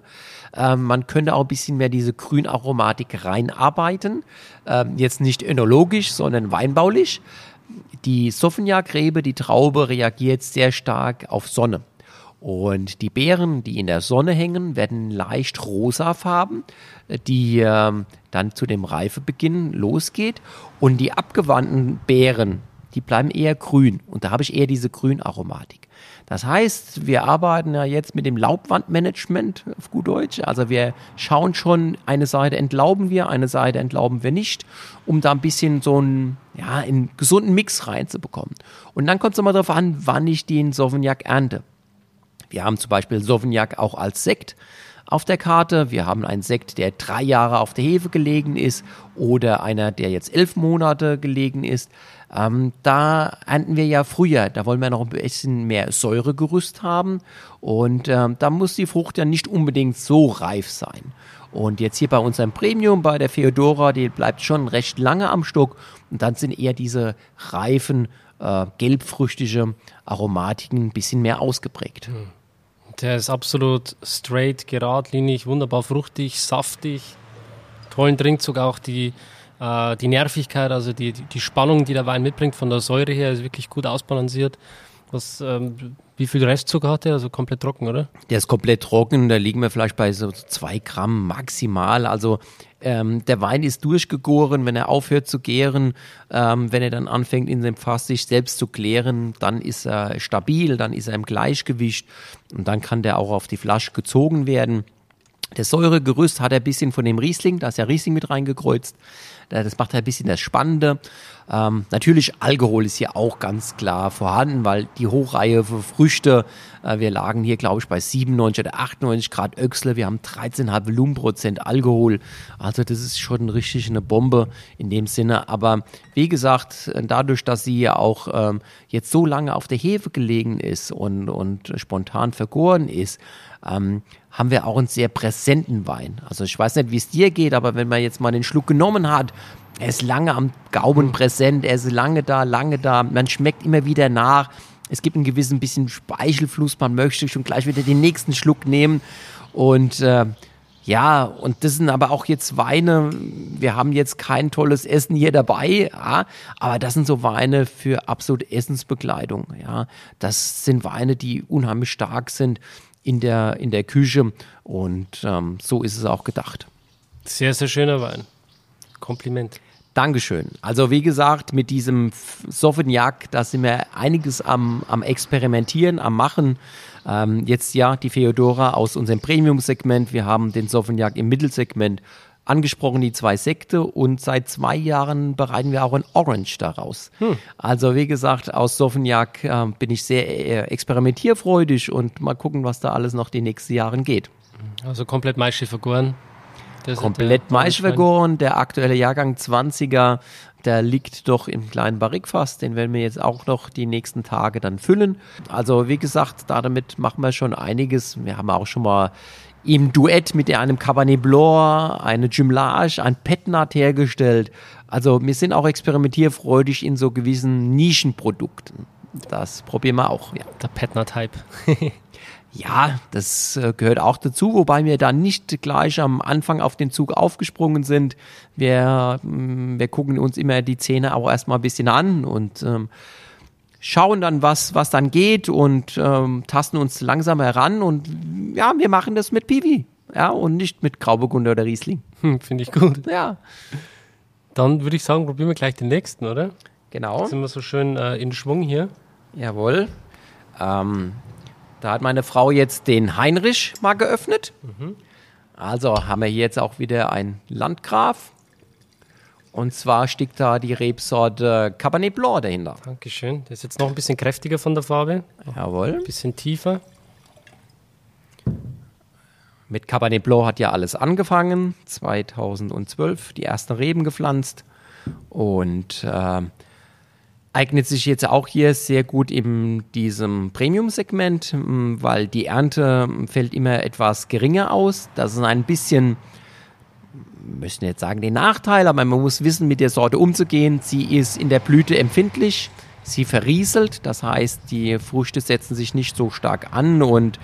Ähm, man könnte auch ein bisschen mehr diese Grünaromatik reinarbeiten. Ähm, jetzt nicht önologisch, sondern weinbaulich. Die Sauvignac-Rebe, die Traube, reagiert sehr stark auf Sonne. Und die Beeren, die in der Sonne hängen, werden leicht rosafarben, die ähm, dann zu dem Reifebeginn losgeht. Und die abgewandten Beeren, die bleiben eher grün und da habe ich eher diese Grünaromatik. Das heißt, wir arbeiten ja jetzt mit dem Laubwandmanagement auf gut Deutsch. Also wir schauen schon, eine Seite entlauben wir, eine Seite entlauben wir nicht, um da ein bisschen so einen, ja, einen gesunden Mix reinzubekommen. Und dann kommt es immer darauf an, wann ich den Sauvignac ernte. Wir haben zum Beispiel Sauvignac auch als Sekt auf der Karte. Wir haben einen Sekt, der drei Jahre auf der Hefe gelegen ist oder einer, der jetzt elf Monate gelegen ist. Ähm, da ernten wir ja früher. Da wollen wir noch ein bisschen mehr Säuregerüst haben. Und ähm, da muss die Frucht ja nicht unbedingt so reif sein. Und jetzt hier bei unserem Premium, bei der Feodora, die bleibt schon recht lange am Stock. Und dann sind eher diese reifen, äh, gelbfrüchtige Aromatiken ein bisschen mehr ausgeprägt. Hm. Der ist absolut straight, geradlinig, wunderbar fruchtig, saftig. Tollen Trinkzug auch die, äh, die Nervigkeit, also die, die Spannung, die der Wein mitbringt von der Säure her, ist wirklich gut ausbalanciert. Was, ähm, wie viel Restzucker hat der? Also komplett trocken, oder? Der ist komplett trocken, da liegen wir vielleicht bei so zwei Gramm maximal. Also ähm, der Wein ist durchgegoren, wenn er aufhört zu gären, ähm, wenn er dann anfängt in dem Fass sich selbst zu klären, dann ist er stabil, dann ist er im Gleichgewicht und dann kann der auch auf die Flasche gezogen werden. Das Säuregerüst hat ein bisschen von dem Riesling, da ist ja Riesling mit reingekreuzt. Das macht ein bisschen das Spannende. Ähm, natürlich, Alkohol ist hier auch ganz klar vorhanden, weil die Hochreihe für Früchte, äh, wir lagen hier, glaube ich, bei 97 oder 98 Grad Öchsle. Wir haben 13,5 Volumenprozent Alkohol. Also, das ist schon richtig eine Bombe in dem Sinne. Aber wie gesagt, dadurch, dass sie ja auch ähm, jetzt so lange auf der Hefe gelegen ist und, und spontan vergoren ist, ähm, haben wir auch einen sehr präsenten Wein. Also ich weiß nicht, wie es dir geht, aber wenn man jetzt mal den Schluck genommen hat, er ist lange am Gaumen mhm. präsent, er ist lange da, lange da, man schmeckt immer wieder nach. Es gibt einen gewissen bisschen Speichelfluss, man möchte schon gleich wieder den nächsten Schluck nehmen. Und äh, ja, und das sind aber auch jetzt Weine, wir haben jetzt kein tolles Essen hier dabei, ja, aber das sind so Weine für absolute Essensbekleidung. Ja. Das sind Weine, die unheimlich stark sind in der, in der Küche und ähm, so ist es auch gedacht. Sehr, sehr schöner Wein. Kompliment. Dankeschön. Also wie gesagt, mit diesem Sauvignac, da sind wir einiges am, am Experimentieren, am Machen. Ähm, jetzt ja die Feodora aus unserem Premium-Segment. Wir haben den Sauvignac im Mittelsegment angesprochen, die zwei Sekte. Und seit zwei Jahren bereiten wir auch ein Orange daraus. Hm. Also wie gesagt, aus Sauvignac äh, bin ich sehr äh, experimentierfreudig und mal gucken, was da alles noch die nächsten Jahre geht. Also komplett Maischefiguren. Komplett Maischvergoren, der aktuelle Jahrgang 20er, der liegt doch im kleinen Barrikfass, den werden wir jetzt auch noch die nächsten Tage dann füllen. Also wie gesagt, damit machen wir schon einiges. Wir haben auch schon mal im Duett mit einem Cabernet Blanc, eine Jumelage, ein Petnat hergestellt. Also wir sind auch experimentierfreudig in so gewissen Nischenprodukten. Das probieren wir auch. Ja. Der Petnat-Hype. [LAUGHS] Ja, das äh, gehört auch dazu, wobei wir da nicht gleich am Anfang auf den Zug aufgesprungen sind. Wir, mm, wir gucken uns immer die Zähne auch erstmal ein bisschen an und ähm, schauen dann, was, was dann geht und ähm, tasten uns langsam heran und ja, wir machen das mit Piwi. Ja, und nicht mit Grauburgunder oder Riesling. Hm, Finde ich gut. Ja. Dann würde ich sagen, probieren wir gleich den nächsten, oder? Genau. Jetzt sind wir so schön äh, in Schwung hier. Jawohl. Ähm, da hat meine Frau jetzt den Heinrich mal geöffnet. Mhm. Also haben wir hier jetzt auch wieder ein Landgraf. Und zwar steckt da die Rebsorte Cabernet Blanc dahinter. Dankeschön. Der ist jetzt noch ein bisschen kräftiger von der Farbe. Jawohl. Ein bisschen tiefer. Mit Cabernet Blanc hat ja alles angefangen. 2012 die ersten Reben gepflanzt. Und äh, eignet sich jetzt auch hier sehr gut in diesem Premium-Segment, weil die Ernte fällt immer etwas geringer aus. Das ist ein bisschen, müssen jetzt sagen, den Nachteil, aber man muss wissen, mit der Sorte umzugehen. Sie ist in der Blüte empfindlich, sie verrieselt, das heißt, die Früchte setzen sich nicht so stark an und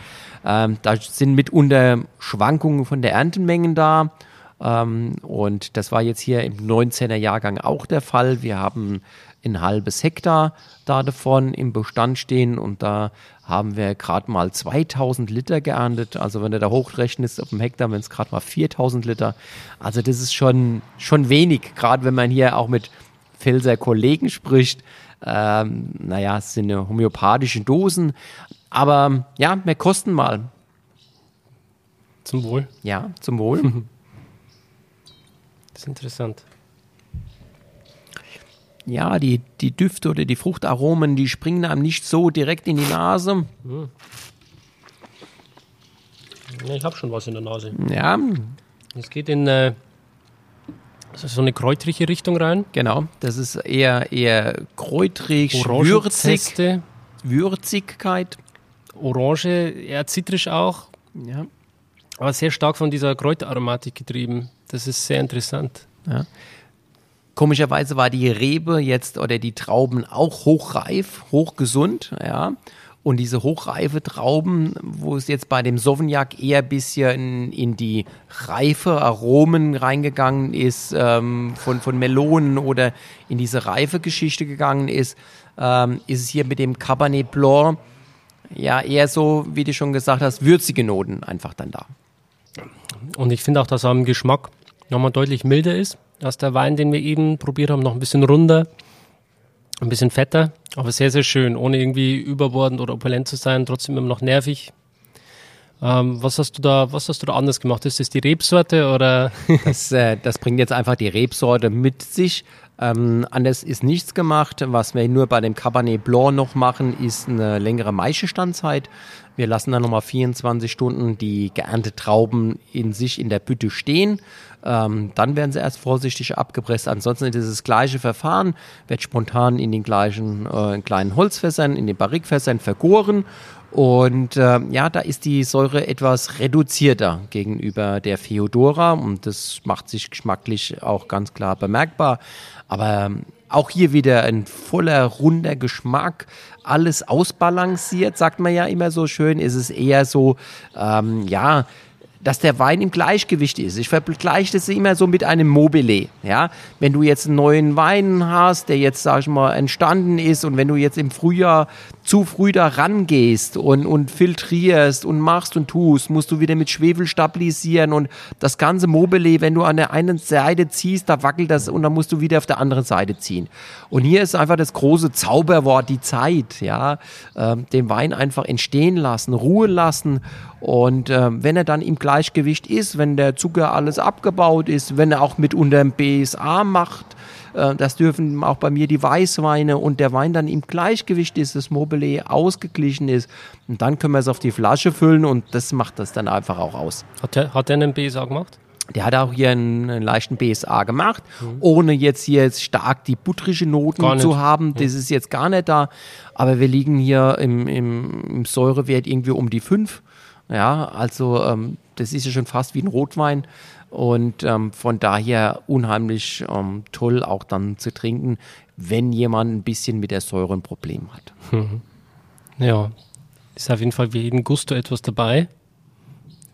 ähm, da sind mitunter Schwankungen von der Erntenmengen da. Ähm, und das war jetzt hier im 19er Jahrgang auch der Fall. Wir haben ein halbes Hektar da davon im Bestand stehen und da haben wir gerade mal 2000 Liter geerntet. Also wenn du da hochrechnest auf dem Hektar, wenn es gerade mal 4000 Liter. Also das ist schon, schon wenig, gerade wenn man hier auch mit Pfälzer Kollegen spricht. Ähm, naja, es sind homöopathische Dosen. Aber ja, wir kosten mal. Zum Wohl. Ja, zum Wohl. [LAUGHS] Das ist interessant. Ja, die, die Düfte oder die Fruchtaromen, die springen einem nicht so direkt in die Nase. Ja, ich habe schon was in der Nase. Ja, Es geht in äh, so eine kräutrige Richtung rein. genau. Das ist eher, eher kräutrig, würzig, Würzigkeit. Orange, eher zitrisch auch, Ja. aber sehr stark von dieser Kräuteraromatik getrieben. Das ist sehr interessant. Komischerweise war die Rebe jetzt oder die Trauben auch hochreif, hochgesund, ja. Und diese hochreife Trauben, wo es jetzt bei dem Sauvignac eher ein bisschen in, die reife Aromen reingegangen ist, ähm, von, von Melonen oder in diese reife Geschichte gegangen ist, ähm, ist es hier mit dem Cabernet Blanc ja eher so, wie du schon gesagt hast, würzige Noten einfach dann da. Und ich finde auch, dass er im Geschmack nochmal deutlich milder ist als der Wein, den wir eben probiert haben. Noch ein bisschen runder, ein bisschen fetter, aber sehr, sehr schön, ohne irgendwie überbordend oder opulent zu sein, trotzdem immer noch nervig. Ähm, was hast du da, was hast du da anders gemacht? Ist das die Rebsorte oder? Das, äh, das bringt jetzt einfach die Rebsorte mit sich. Ähm, anders ist nichts gemacht. Was wir nur bei dem Cabernet Blanc noch machen, ist eine längere Maischestandzeit. Wir lassen dann nochmal 24 Stunden die geernte Trauben in sich in der Bütte stehen. Ähm, dann werden sie erst vorsichtig abgepresst. Ansonsten ist es das gleiche Verfahren, wird spontan in den gleichen äh, in kleinen Holzfässern, in den Barrikfässern vergoren. Und äh, ja, da ist die Säure etwas reduzierter gegenüber der Feodora und das macht sich geschmacklich auch ganz klar bemerkbar. Aber ähm, auch hier wieder ein voller, runder Geschmack, alles ausbalanciert, sagt man ja immer so schön. Ist es eher so, ähm, ja, dass der Wein im Gleichgewicht ist. Ich vergleiche das immer so mit einem Mobile. Ja? Wenn du jetzt einen neuen Wein hast, der jetzt, sag ich mal, entstanden ist und wenn du jetzt im Frühjahr zu früh da rangehst und, und filtrierst und machst und tust, musst du wieder mit Schwefel stabilisieren und das ganze Mobile, wenn du an der einen Seite ziehst, da wackelt das und dann musst du wieder auf der anderen Seite ziehen. Und hier ist einfach das große Zauberwort, die Zeit, ja, ähm, den Wein einfach entstehen lassen, Ruhe lassen und ähm, wenn er dann im Gleichgewicht ist, wenn der Zucker alles abgebaut ist, wenn er auch mit unterm BSA macht, äh, das dürfen auch bei mir die Weißweine und der Wein dann im Gleichgewicht ist, das Mobile ausgeglichen ist. Und dann können wir es auf die Flasche füllen und das macht das dann einfach auch aus. Hat der, hat der einen BSA gemacht? Der hat auch hier einen, einen leichten BSA gemacht, ohne jetzt hier jetzt stark die Gar Noten zu haben. Das ist jetzt gar nicht da. Aber wir liegen hier im, im, im Säurewert irgendwie um die 5. Ja, also ähm, das ist ja schon fast wie ein Rotwein. Und ähm, von daher unheimlich ähm, toll auch dann zu trinken, wenn jemand ein bisschen mit der Säure ein Problem hat. Ja, ist auf jeden Fall für jeden Gusto etwas dabei.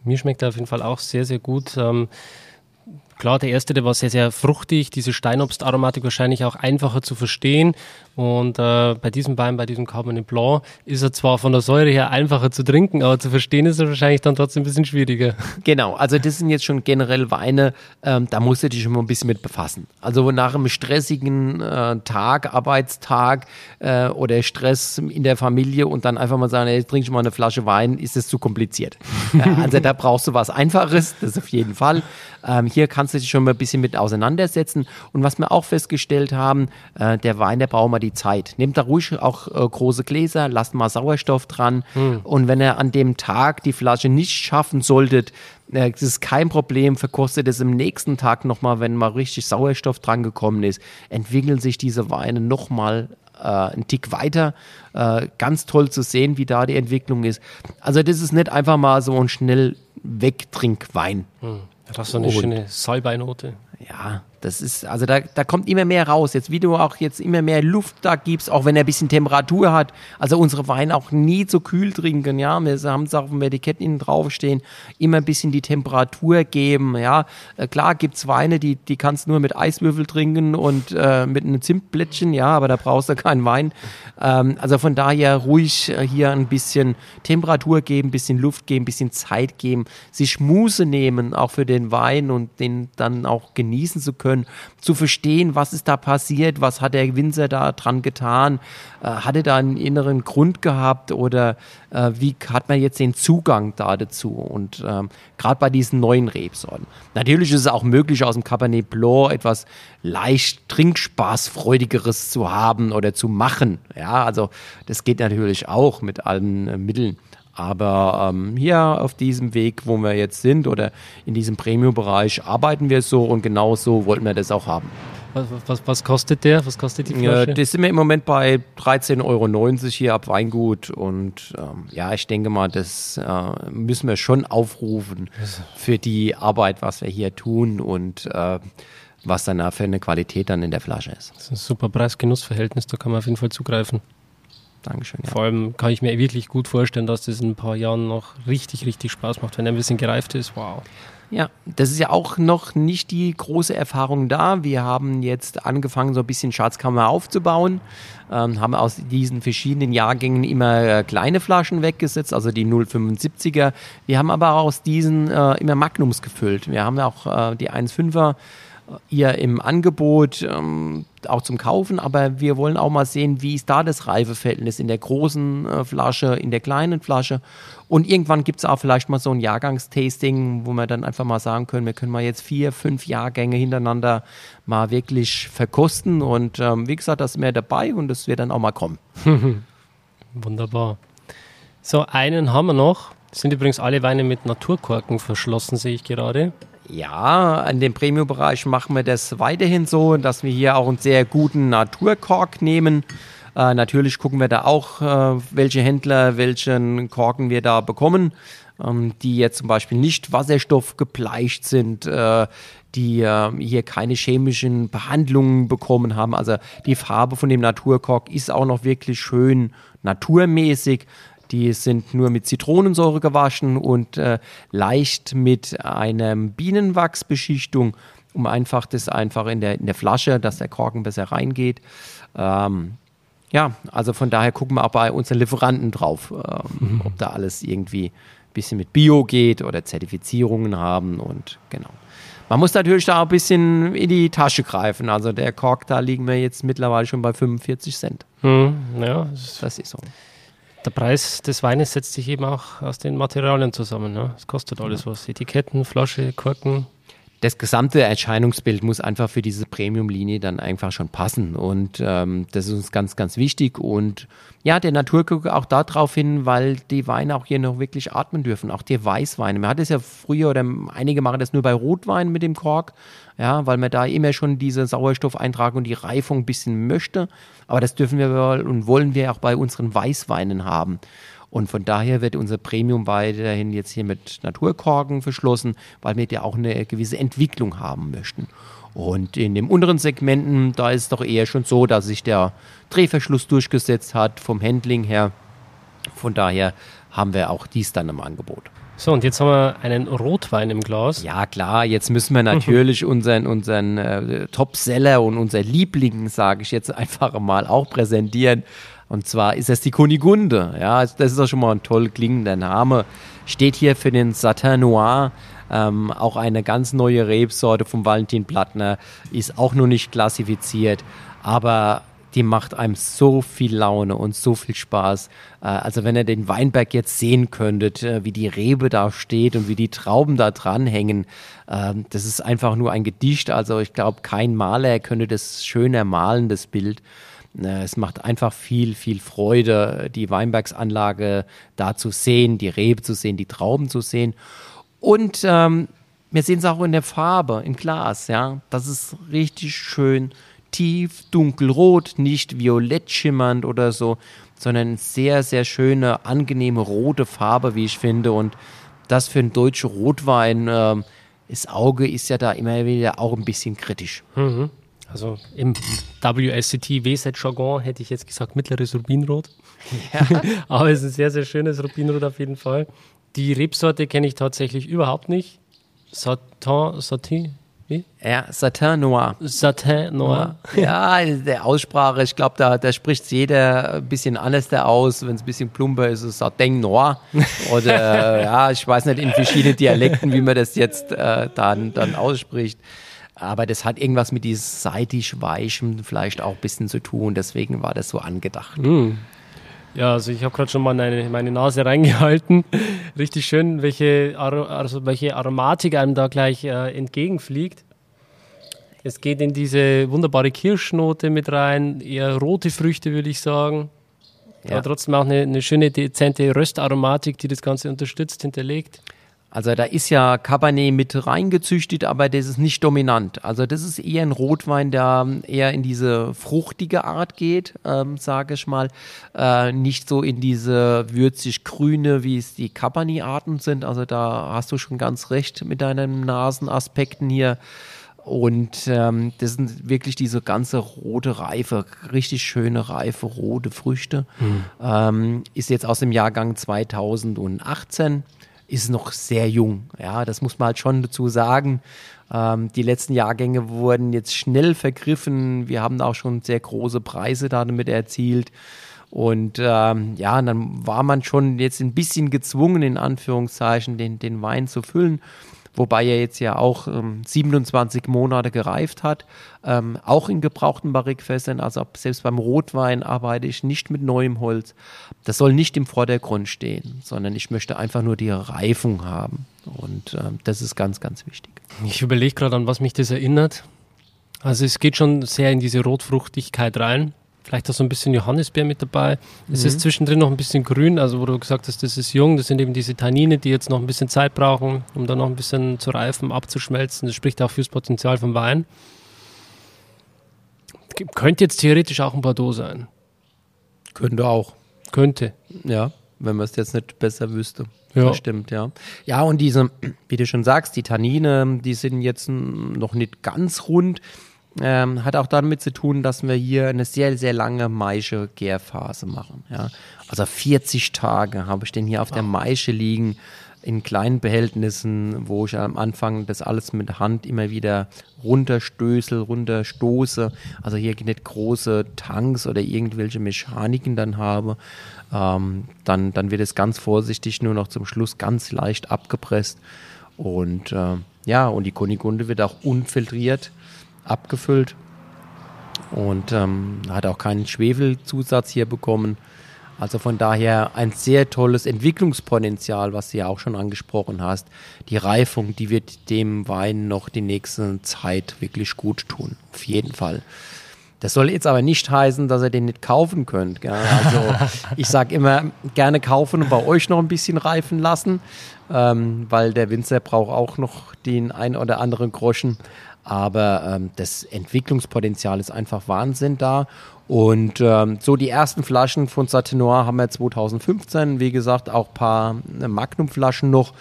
Mir schmeckt er auf jeden Fall auch sehr, sehr gut. Ähm, klar, der erste, der war sehr, sehr fruchtig, diese Steinobstaromatik wahrscheinlich auch einfacher zu verstehen. Und äh, bei diesem Wein, bei diesem Cabernet Blanc, ist er zwar von der Säure her einfacher zu trinken, aber zu verstehen ist er wahrscheinlich dann trotzdem ein bisschen schwieriger. [LAUGHS] Genau, also das sind jetzt schon generell Weine, ähm, da musst du dich immer ein bisschen mit befassen. Also nach einem stressigen äh, Tag, Arbeitstag äh, oder Stress in der Familie und dann einfach mal sagen, ey, jetzt trinke ich mal eine Flasche Wein, ist es zu kompliziert. [LAUGHS] ja, also da brauchst du was Einfaches, das auf jeden Fall. Ähm, hier kannst du dich schon mal ein bisschen mit auseinandersetzen. Und was wir auch festgestellt haben, äh, der Wein, der braucht mal die Zeit. Nehmt da ruhig auch äh, große Gläser, lasst mal Sauerstoff dran. Und wenn er an dem Tag die Flasche nicht schaffen solltet, äh, das ist kein Problem, verkostet es im nächsten Tag nochmal, wenn mal richtig Sauerstoff dran gekommen ist, entwickeln sich diese Weine nochmal äh, einen Tick weiter. Äh, ganz toll zu sehen, wie da die Entwicklung ist. Also das ist nicht einfach mal so ein schnell Wegtrinkwein. Hat auch so eine Und- schöne Salbeinote. Ja, das ist, also da, da kommt immer mehr raus. Jetzt, wie du auch jetzt immer mehr Luft da gibst, auch wenn er ein bisschen Temperatur hat. Also unsere Weine auch nie zu kühl trinken, ja. Wir haben es auch auf dem Etikett innen draufstehen. Immer ein bisschen die Temperatur geben, ja. Äh, klar gibt's Weine, die, die kannst nur mit Eiswürfel trinken und äh, mit einem Zimtblättchen, ja, aber da brauchst du keinen Wein. Ähm, also von daher ruhig äh, hier ein bisschen Temperatur geben, ein bisschen Luft geben, ein bisschen Zeit geben, sich Muße nehmen, auch für den Wein und den dann auch genießen zu können können, zu verstehen, was ist da passiert, was hat der Winzer da dran getan, äh, hat er da einen inneren Grund gehabt oder äh, wie hat man jetzt den Zugang da dazu und ähm, gerade bei diesen neuen Rebsorten. Natürlich ist es auch möglich, aus dem Cabernet Blanc etwas leicht trinkspaßfreudigeres zu haben oder zu machen. Ja, also das geht natürlich auch mit allen äh, Mitteln. Aber ähm, hier auf diesem Weg, wo wir jetzt sind oder in diesem Premium-Bereich, arbeiten wir so und genau so wollten wir das auch haben. Was, was, was kostet der? Was kostet die Flasche? Ja, das sind wir im Moment bei 13,90 Euro hier ab Weingut. Und ähm, ja, ich denke mal, das äh, müssen wir schon aufrufen für die Arbeit, was wir hier tun und äh, was dann für eine Qualität dann in der Flasche ist. Das ist ein super Preis-Genuss-Verhältnis, da kann man auf jeden Fall zugreifen. Dankeschön. Ja. Vor allem kann ich mir wirklich gut vorstellen, dass das in ein paar Jahren noch richtig, richtig Spaß macht, wenn er ein bisschen gereift ist. Wow. Ja, das ist ja auch noch nicht die große Erfahrung da. Wir haben jetzt angefangen, so ein bisschen Schatzkammer aufzubauen, ähm, haben aus diesen verschiedenen Jahrgängen immer äh, kleine Flaschen weggesetzt, also die 0,75er. Wir haben aber aus diesen äh, immer Magnums gefüllt. Wir haben auch äh, die 1,5er ihr im Angebot ähm, auch zum Kaufen, aber wir wollen auch mal sehen, wie ist da das Reifeverhältnis in der großen äh, Flasche, in der kleinen Flasche. Und irgendwann gibt es auch vielleicht mal so ein Jahrgangstasting, wo wir dann einfach mal sagen können, wir können mal jetzt vier, fünf Jahrgänge hintereinander mal wirklich verkosten. Und ähm, wie gesagt, das ist mehr dabei und das wird dann auch mal kommen. [LAUGHS] Wunderbar. So, einen haben wir noch. Das sind übrigens alle Weine mit Naturkorken verschlossen, sehe ich gerade. Ja, in dem Premium-Bereich machen wir das weiterhin so, dass wir hier auch einen sehr guten Naturkork nehmen. Äh, natürlich gucken wir da auch, äh, welche Händler, welchen Korken wir da bekommen, ähm, die jetzt zum Beispiel nicht wasserstoffgebleicht sind, äh, die äh, hier keine chemischen Behandlungen bekommen haben. Also die Farbe von dem Naturkork ist auch noch wirklich schön naturmäßig. Die sind nur mit Zitronensäure gewaschen und äh, leicht mit einem Bienenwachsbeschichtung, um einfach das einfach in der, in der Flasche, dass der Korken besser reingeht. Ähm, ja, also von daher gucken wir auch bei unseren Lieferanten drauf, ähm, mhm. ob da alles irgendwie ein bisschen mit Bio geht oder Zertifizierungen haben und genau. Man muss natürlich da auch ein bisschen in die Tasche greifen. Also der Kork, da liegen wir jetzt mittlerweile schon bei 45 Cent. Mhm, ja, das ist so. Der Preis des Weines setzt sich eben auch aus den Materialien zusammen. Ne? Es kostet alles was. Etiketten, Flasche, Korken. Das gesamte Erscheinungsbild muss einfach für diese Premium-Linie dann einfach schon passen. Und ähm, das ist uns ganz, ganz wichtig. Und ja, der Natur auch darauf hin, weil die Weine auch hier noch wirklich atmen dürfen. Auch die Weißweine. Man hat es ja früher, oder einige machen das nur bei Rotwein mit dem Kork ja, weil man da immer schon diese Sauerstoffeintragung und die Reifung ein bisschen möchte. Aber das dürfen wir und wollen wir auch bei unseren Weißweinen haben. Und von daher wird unser Premium weiterhin jetzt hier mit Naturkorken verschlossen, weil wir ja auch eine gewisse Entwicklung haben möchten. Und in den unteren Segmenten, da ist es doch eher schon so, dass sich der Drehverschluss durchgesetzt hat vom Handling her. Von daher haben wir auch dies dann im Angebot. So, und jetzt haben wir einen Rotwein im Glas. Ja, klar, jetzt müssen wir natürlich [LAUGHS] unseren, unseren äh, Topseller und unser Liebling, sage ich jetzt [LAUGHS] einfach mal, auch präsentieren. Und zwar ist das die Kunigunde. Ja, das ist auch schon mal ein toll klingender Name. Steht hier für den Satin Noir. Ähm, auch eine ganz neue Rebsorte vom Valentin Plattner. Ist auch noch nicht klassifiziert. Aber die macht einem so viel Laune und so viel Spaß. Äh, also wenn ihr den Weinberg jetzt sehen könntet, äh, wie die Rebe da steht und wie die Trauben da dranhängen, ähm, das ist einfach nur ein Gedicht. Also ich glaube, kein Maler könnte das schöner malen, das Bild. Äh, es macht einfach viel, viel Freude, die Weinbergsanlage da zu sehen, die Rebe zu sehen, die Trauben zu sehen. Und ähm, wir sehen es auch in der Farbe, im Glas, ja. Das ist richtig schön tief dunkelrot, nicht violett schimmernd oder so, sondern sehr, sehr schöne, angenehme rote Farbe, wie ich finde. Und das für einen deutschen Rotwein, äh, das Auge ist ja da immer wieder auch ein bisschen kritisch. Mhm. Also im WSCT WZ-Jargon hätte ich jetzt gesagt mittleres Rubinrot. Ja. [LAUGHS] Aber es ist ein sehr, sehr schönes Rubinrot auf jeden Fall. Die Rebsorte kenne ich tatsächlich überhaupt nicht. Satin, Satin, wie? Ja, Satin Noir. Satin Noir. Ja, der Aussprache, ich glaube, da, da spricht jeder ein bisschen anders da aus. Wenn es ein bisschen plumper ist, ist es Satin Noir. Oder [LAUGHS] ja, ich weiß nicht in verschiedenen Dialekten, wie man das jetzt äh, dann, dann ausspricht. Aber das hat irgendwas mit diesem seitig weichen vielleicht auch ein bisschen zu tun. Deswegen war das so angedacht. Mm. Ja, also ich habe gerade schon mal meine, meine Nase reingehalten. [LAUGHS] Richtig schön, welche, also welche Aromatik einem da gleich äh, entgegenfliegt. Es geht in diese wunderbare Kirschnote mit rein, eher rote Früchte, würde ich sagen. Ja. Aber trotzdem auch eine, eine schöne, dezente Röstaromatik, die das Ganze unterstützt, hinterlegt. Also da ist ja Cabernet mit reingezüchtet, aber das ist nicht dominant. Also das ist eher ein Rotwein, der eher in diese fruchtige Art geht, ähm, sage ich mal. Äh, nicht so in diese würzig-grüne, wie es die Cabernet-Arten sind. Also da hast du schon ganz recht mit deinen Nasenaspekten hier. Und ähm, das sind wirklich diese ganze rote Reife, richtig schöne reife rote Früchte. Mhm. Ähm, ist jetzt aus dem Jahrgang 2018 ist noch sehr jung. Ja, das muss man halt schon dazu sagen. Ähm, die letzten Jahrgänge wurden jetzt schnell vergriffen. Wir haben auch schon sehr große Preise damit erzielt. Und ähm, ja, dann war man schon jetzt ein bisschen gezwungen, in Anführungszeichen, den, den Wein zu füllen wobei er jetzt ja auch ähm, 27 Monate gereift hat, ähm, auch in gebrauchten Barrikfässern. Also selbst beim Rotwein arbeite ich nicht mit neuem Holz. Das soll nicht im Vordergrund stehen, sondern ich möchte einfach nur die Reifung haben. Und ähm, das ist ganz, ganz wichtig. Ich überlege gerade, an was mich das erinnert. Also es geht schon sehr in diese Rotfruchtigkeit rein. Vielleicht auch so ein bisschen Johannisbeer mit dabei. Es mhm. ist zwischendrin noch ein bisschen grün, also wo du gesagt hast, das ist jung. Das sind eben diese Tannine, die jetzt noch ein bisschen Zeit brauchen, um dann noch ein bisschen zu reifen, abzuschmelzen. Das spricht auch fürs Potenzial vom Wein. Könnte jetzt theoretisch auch ein Bordeaux sein. Könnte auch. Könnte. Ja, wenn man es jetzt nicht besser wüsste. Ja. Das stimmt, ja. Ja, und diese, wie du schon sagst, die Tannine, die sind jetzt noch nicht ganz rund. Ähm, hat auch damit zu tun, dass wir hier eine sehr, sehr lange Maische-Gärphase machen. Ja. Also 40 Tage habe ich den hier auf wow. der Maische liegen, in kleinen Behältnissen, wo ich am Anfang das alles mit Hand immer wieder runterstößel, runterstoße. Also hier nicht große Tanks oder irgendwelche Mechaniken dann habe. Ähm, dann, dann wird es ganz vorsichtig nur noch zum Schluss ganz leicht abgepresst. Und äh, ja, und die Kunigunde wird auch unfiltriert abgefüllt und ähm, hat auch keinen Schwefelzusatz hier bekommen. Also von daher ein sehr tolles Entwicklungspotenzial, was du ja auch schon angesprochen hast. Die Reifung, die wird dem Wein noch die nächste Zeit wirklich gut tun. Auf jeden Fall. Das soll jetzt aber nicht heißen, dass ihr den nicht kaufen könnt. Gell? Also [LAUGHS] ich sage immer, gerne kaufen und bei euch noch ein bisschen reifen lassen, ähm, weil der Winzer braucht auch noch den ein oder anderen Groschen. Aber ähm, das Entwicklungspotenzial ist einfach Wahnsinn da. Und ähm, so die ersten Flaschen von Satenoir haben wir 2015, wie gesagt, auch ein paar äh, Magnum-Flaschen noch.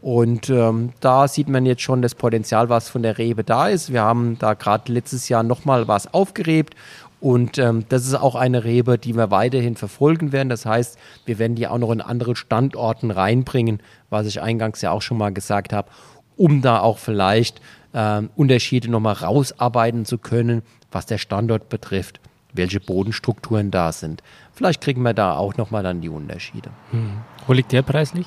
Und ähm, da sieht man jetzt schon das Potenzial, was von der Rebe da ist. Wir haben da gerade letztes Jahr nochmal was aufgerebt. Und ähm, das ist auch eine Rebe, die wir weiterhin verfolgen werden. Das heißt, wir werden die auch noch in andere Standorten reinbringen, was ich eingangs ja auch schon mal gesagt habe, um da auch vielleicht äh, Unterschiede nochmal rausarbeiten zu können, was der Standort betrifft, welche Bodenstrukturen da sind. Vielleicht kriegen wir da auch nochmal dann die Unterschiede. Hm. Wo liegt der preislich?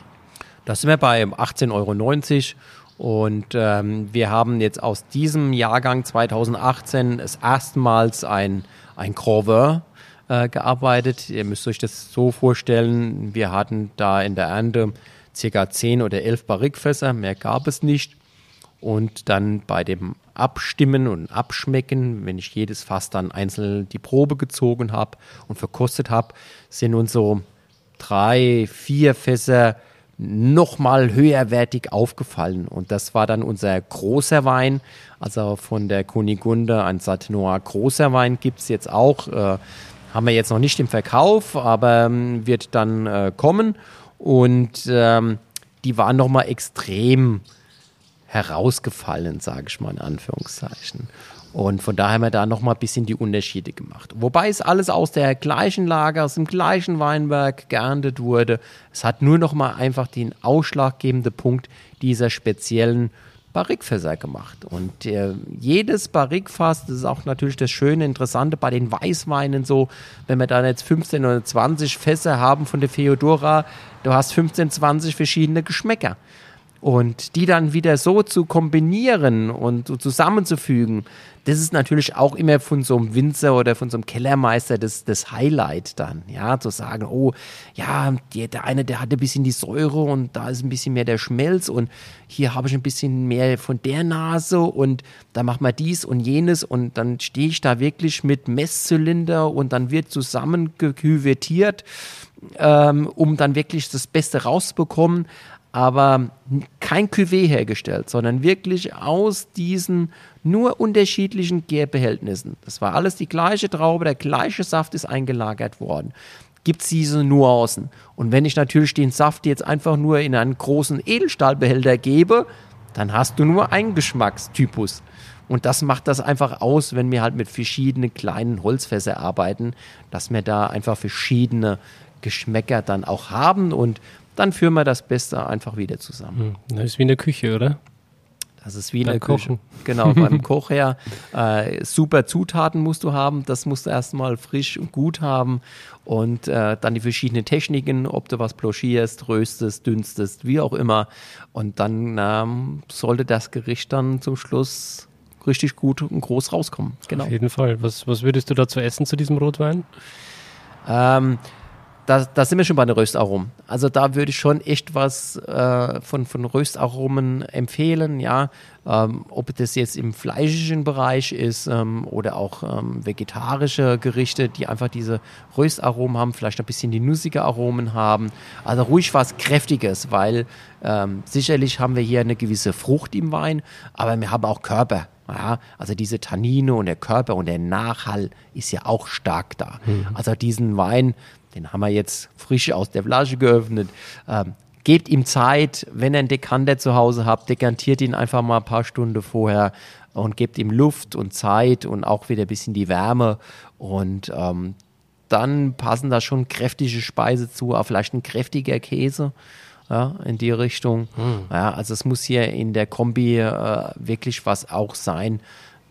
Das sind wir bei 18,90 Euro. Und ähm, wir haben jetzt aus diesem Jahrgang 2018 das erstmals ein, ein Croveur äh, gearbeitet. Ihr müsst euch das so vorstellen, wir hatten da in der Ernte circa 10 oder 11 Barrikfässer, mehr gab es nicht. Und dann bei dem Abstimmen und Abschmecken, wenn ich jedes Fass dann einzeln die Probe gezogen habe und verkostet habe, sind uns so drei, vier Fässer nochmal höherwertig aufgefallen. Und das war dann unser großer Wein. Also von der Kunigunde ein Satinois großer Wein gibt es jetzt auch. Äh, haben wir jetzt noch nicht im Verkauf, aber ähm, wird dann äh, kommen. Und ähm, die waren nochmal extrem herausgefallen, sage ich mal in Anführungszeichen. Und von daher haben wir da nochmal ein bisschen die Unterschiede gemacht. Wobei es alles aus der gleichen Lage, aus dem gleichen Weinberg geerntet wurde. Es hat nur nochmal einfach den ausschlaggebenden Punkt dieser speziellen Barrikfässer gemacht. Und äh, jedes Barrikfass, das ist auch natürlich das Schöne, Interessante bei den Weißweinen so, wenn wir dann jetzt 15 oder 20 Fässer haben von der Feodora, du hast 15, 20 verschiedene Geschmäcker. Und die dann wieder so zu kombinieren und so zusammenzufügen, das ist natürlich auch immer von so einem Winzer oder von so einem Kellermeister das, das Highlight dann, ja, zu sagen, oh, ja, die, der eine, der hat ein bisschen die Säure und da ist ein bisschen mehr der Schmelz und hier habe ich ein bisschen mehr von der Nase und da machen wir dies und jenes und dann stehe ich da wirklich mit Messzylinder und dann wird zusammengeküvertiert, ähm, um dann wirklich das Beste rauszubekommen aber kein Cuvée hergestellt, sondern wirklich aus diesen nur unterschiedlichen Gärbehältnissen. Das war alles die gleiche Traube, der gleiche Saft ist eingelagert worden. Gibt es diese Nuancen. Und wenn ich natürlich den Saft jetzt einfach nur in einen großen Edelstahlbehälter gebe, dann hast du nur einen Geschmackstypus. Und das macht das einfach aus, wenn wir halt mit verschiedenen kleinen Holzfässer arbeiten, dass wir da einfach verschiedene Geschmäcker dann auch haben und dann führen wir das Beste einfach wieder zusammen. Hm, das ist wie eine Küche, oder? Das ist wie eine Küche. Genau, beim [LAUGHS] Koch her. Äh, super Zutaten musst du haben. Das musst du erstmal frisch und gut haben. Und äh, dann die verschiedenen Techniken, ob du was blochierst, röstest, dünstest, wie auch immer. Und dann ähm, sollte das Gericht dann zum Schluss richtig gut und groß rauskommen. Genau. Auf jeden Fall. Was, was würdest du dazu essen zu diesem Rotwein? Ähm, da, da sind wir schon bei den Röstaromen. Also da würde ich schon echt was äh, von, von Röstaromen empfehlen, ja. Ähm, ob das jetzt im fleischischen Bereich ist ähm, oder auch ähm, vegetarische Gerichte, die einfach diese Röstaromen haben, vielleicht ein bisschen die nussige Aromen haben. Also ruhig was Kräftiges, weil ähm, sicherlich haben wir hier eine gewisse Frucht im Wein, aber wir haben auch Körper. Ja, also diese Tannine und der Körper und der Nachhall ist ja auch stark da. Mhm. Also diesen Wein, den haben wir jetzt frisch aus der Flasche geöffnet. Ähm, gebt ihm Zeit, wenn ihr einen Dekanter zu Hause habt, dekantiert ihn einfach mal ein paar Stunden vorher und gebt ihm Luft und Zeit und auch wieder ein bisschen die Wärme und ähm, dann passen da schon kräftige Speise zu, auch vielleicht ein kräftiger Käse ja, in die Richtung. Hm. Ja, also es muss hier in der Kombi äh, wirklich was auch sein